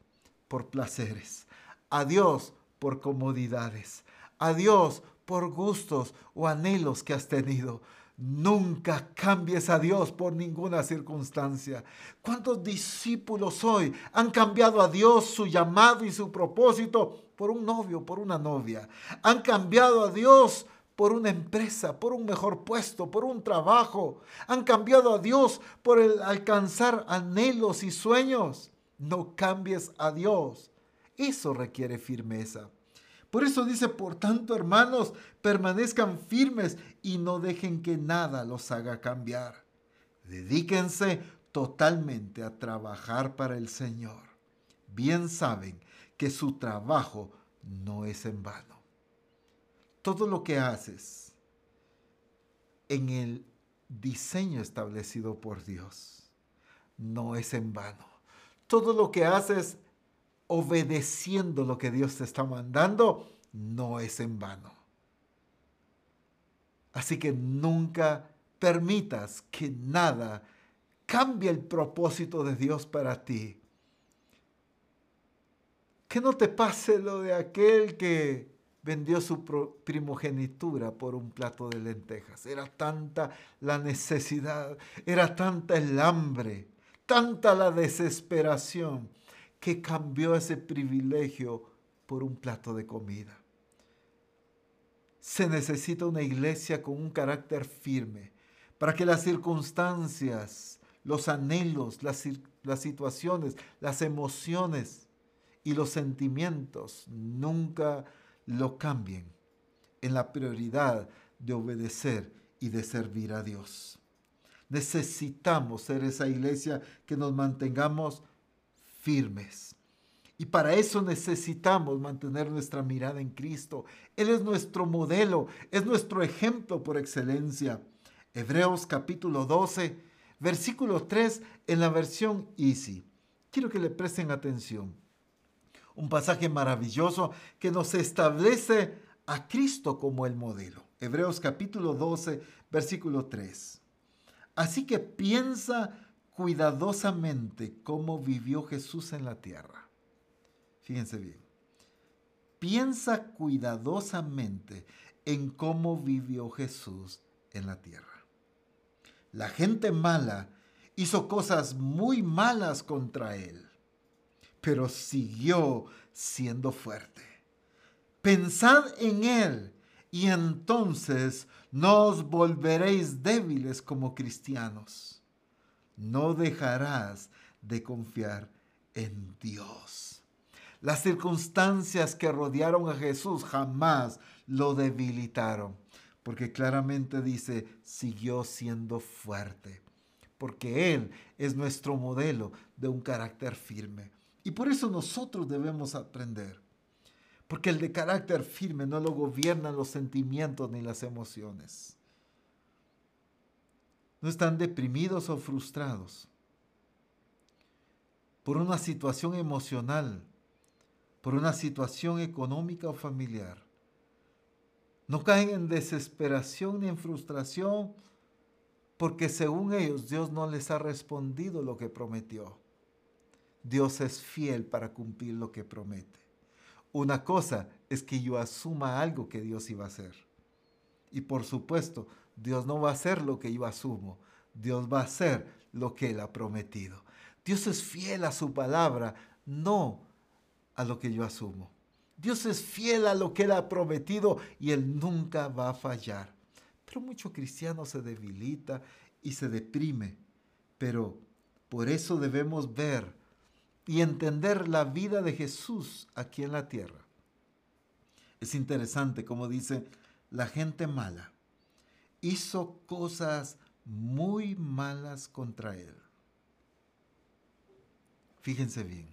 por placeres. Adiós por comodidades. Adiós por gustos o anhelos que has tenido. Nunca cambies a Dios por ninguna circunstancia. ¿Cuántos discípulos hoy han cambiado a Dios, su llamado y su propósito por un novio, por una novia? Han cambiado a Dios por una empresa, por un mejor puesto, por un trabajo. Han cambiado a Dios por el alcanzar anhelos y sueños. No cambies a Dios. Eso requiere firmeza. Por eso dice, por tanto, hermanos, permanezcan firmes y no dejen que nada los haga cambiar. Dedíquense totalmente a trabajar para el Señor. Bien saben que su trabajo no es en vano. Todo lo que haces en el diseño establecido por Dios no es en vano. Todo lo que haces obedeciendo lo que Dios te está mandando, no es en vano. Así que nunca permitas que nada cambie el propósito de Dios para ti. Que no te pase lo de aquel que vendió su primogenitura por un plato de lentejas. Era tanta la necesidad, era tanta el hambre, tanta la desesperación que cambió ese privilegio por un plato de comida. Se necesita una iglesia con un carácter firme para que las circunstancias, los anhelos, las, las situaciones, las emociones y los sentimientos nunca lo cambien en la prioridad de obedecer y de servir a Dios. Necesitamos ser esa iglesia que nos mantengamos firmes. Y para eso necesitamos mantener nuestra mirada en Cristo. Él es nuestro modelo, es nuestro ejemplo por excelencia. Hebreos capítulo 12, versículo 3 en la versión Easy. Quiero que le presten atención. Un pasaje maravilloso que nos establece a Cristo como el modelo. Hebreos capítulo 12, versículo 3. Así que piensa cuidadosamente cómo vivió Jesús en la tierra. Fíjense bien. Piensa cuidadosamente en cómo vivió Jesús en la tierra. La gente mala hizo cosas muy malas contra él, pero siguió siendo fuerte. Pensad en él y entonces no os volveréis débiles como cristianos no dejarás de confiar en Dios. Las circunstancias que rodearon a Jesús jamás lo debilitaron, porque claramente dice, siguió siendo fuerte, porque Él es nuestro modelo de un carácter firme. Y por eso nosotros debemos aprender, porque el de carácter firme no lo gobiernan los sentimientos ni las emociones no están deprimidos o frustrados por una situación emocional, por una situación económica o familiar. No caen en desesperación ni en frustración porque según ellos Dios no les ha respondido lo que prometió. Dios es fiel para cumplir lo que promete. Una cosa es que yo asuma algo que Dios iba a hacer. Y por supuesto, Dios no va a hacer lo que yo asumo. Dios va a hacer lo que Él ha prometido. Dios es fiel a su palabra, no a lo que yo asumo. Dios es fiel a lo que Él ha prometido y Él nunca va a fallar. Pero mucho cristiano se debilita y se deprime. Pero por eso debemos ver y entender la vida de Jesús aquí en la tierra. Es interesante como dice, la gente mala hizo cosas muy malas contra él. Fíjense bien,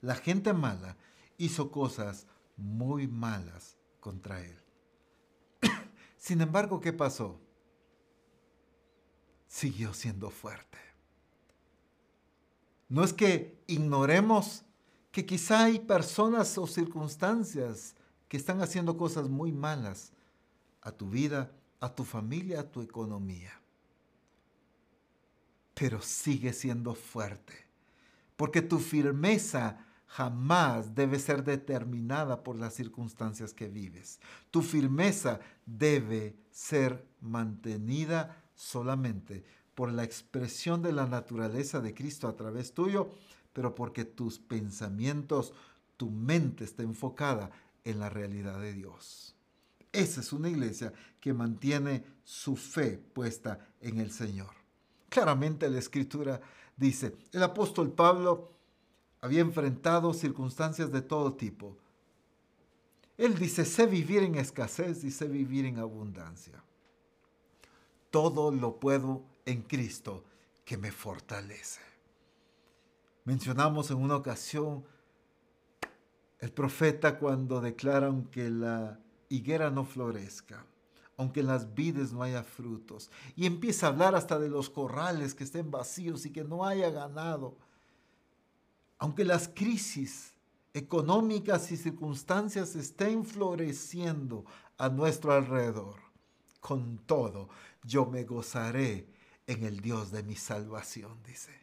la gente mala hizo cosas muy malas contra él. Sin embargo, ¿qué pasó? siguió siendo fuerte. No es que ignoremos que quizá hay personas o circunstancias que están haciendo cosas muy malas a tu vida, a tu familia, a tu economía. Pero sigue siendo fuerte, porque tu firmeza jamás debe ser determinada por las circunstancias que vives. Tu firmeza debe ser mantenida solamente por la expresión de la naturaleza de Cristo a través tuyo, pero porque tus pensamientos, tu mente está enfocada en la realidad de Dios. Esa es una iglesia que mantiene su fe puesta en el Señor. Claramente la escritura dice, el apóstol Pablo había enfrentado circunstancias de todo tipo. Él dice, sé vivir en escasez y sé vivir en abundancia. Todo lo puedo en Cristo que me fortalece. Mencionamos en una ocasión el profeta cuando declara aunque la higuera no florezca, aunque en las vides no haya frutos, y empieza a hablar hasta de los corrales que estén vacíos y que no haya ganado, aunque las crisis económicas y circunstancias estén floreciendo a nuestro alrededor, con todo yo me gozaré en el Dios de mi salvación, dice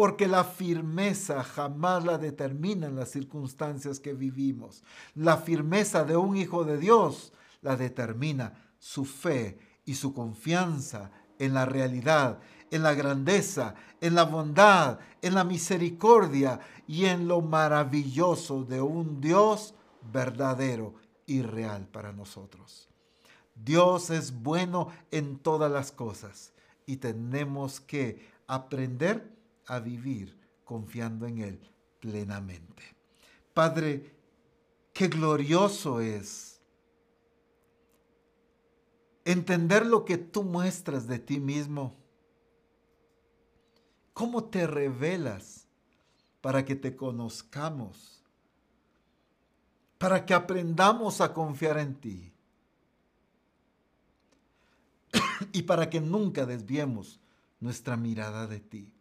porque la firmeza jamás la determinan las circunstancias que vivimos. La firmeza de un hijo de Dios la determina su fe y su confianza en la realidad, en la grandeza, en la bondad, en la misericordia y en lo maravilloso de un Dios verdadero y real para nosotros. Dios es bueno en todas las cosas y tenemos que aprender a vivir confiando en Él plenamente. Padre, qué glorioso es entender lo que tú muestras de ti mismo, cómo te revelas para que te conozcamos, para que aprendamos a confiar en ti y para que nunca desviemos nuestra mirada de ti.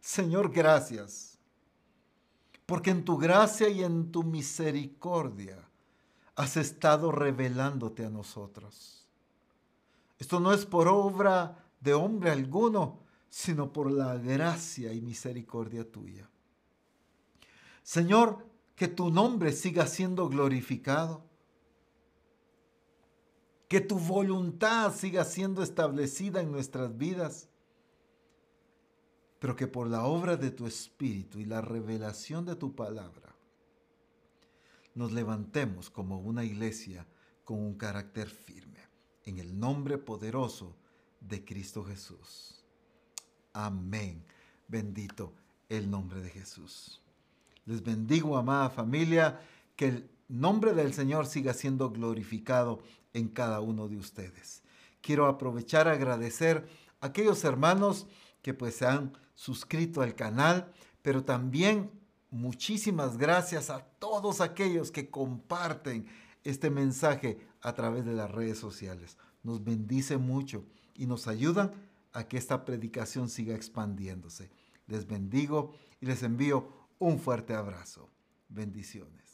Señor, gracias, porque en tu gracia y en tu misericordia has estado revelándote a nosotros. Esto no es por obra de hombre alguno, sino por la gracia y misericordia tuya. Señor, que tu nombre siga siendo glorificado, que tu voluntad siga siendo establecida en nuestras vidas pero que por la obra de tu Espíritu y la revelación de tu palabra, nos levantemos como una iglesia con un carácter firme, en el nombre poderoso de Cristo Jesús. Amén. Bendito el nombre de Jesús. Les bendigo, amada familia, que el nombre del Señor siga siendo glorificado en cada uno de ustedes. Quiero aprovechar a agradecer a aquellos hermanos que pues se han suscrito al canal, pero también muchísimas gracias a todos aquellos que comparten este mensaje a través de las redes sociales. Nos bendice mucho y nos ayudan a que esta predicación siga expandiéndose. Les bendigo y les envío un fuerte abrazo. Bendiciones.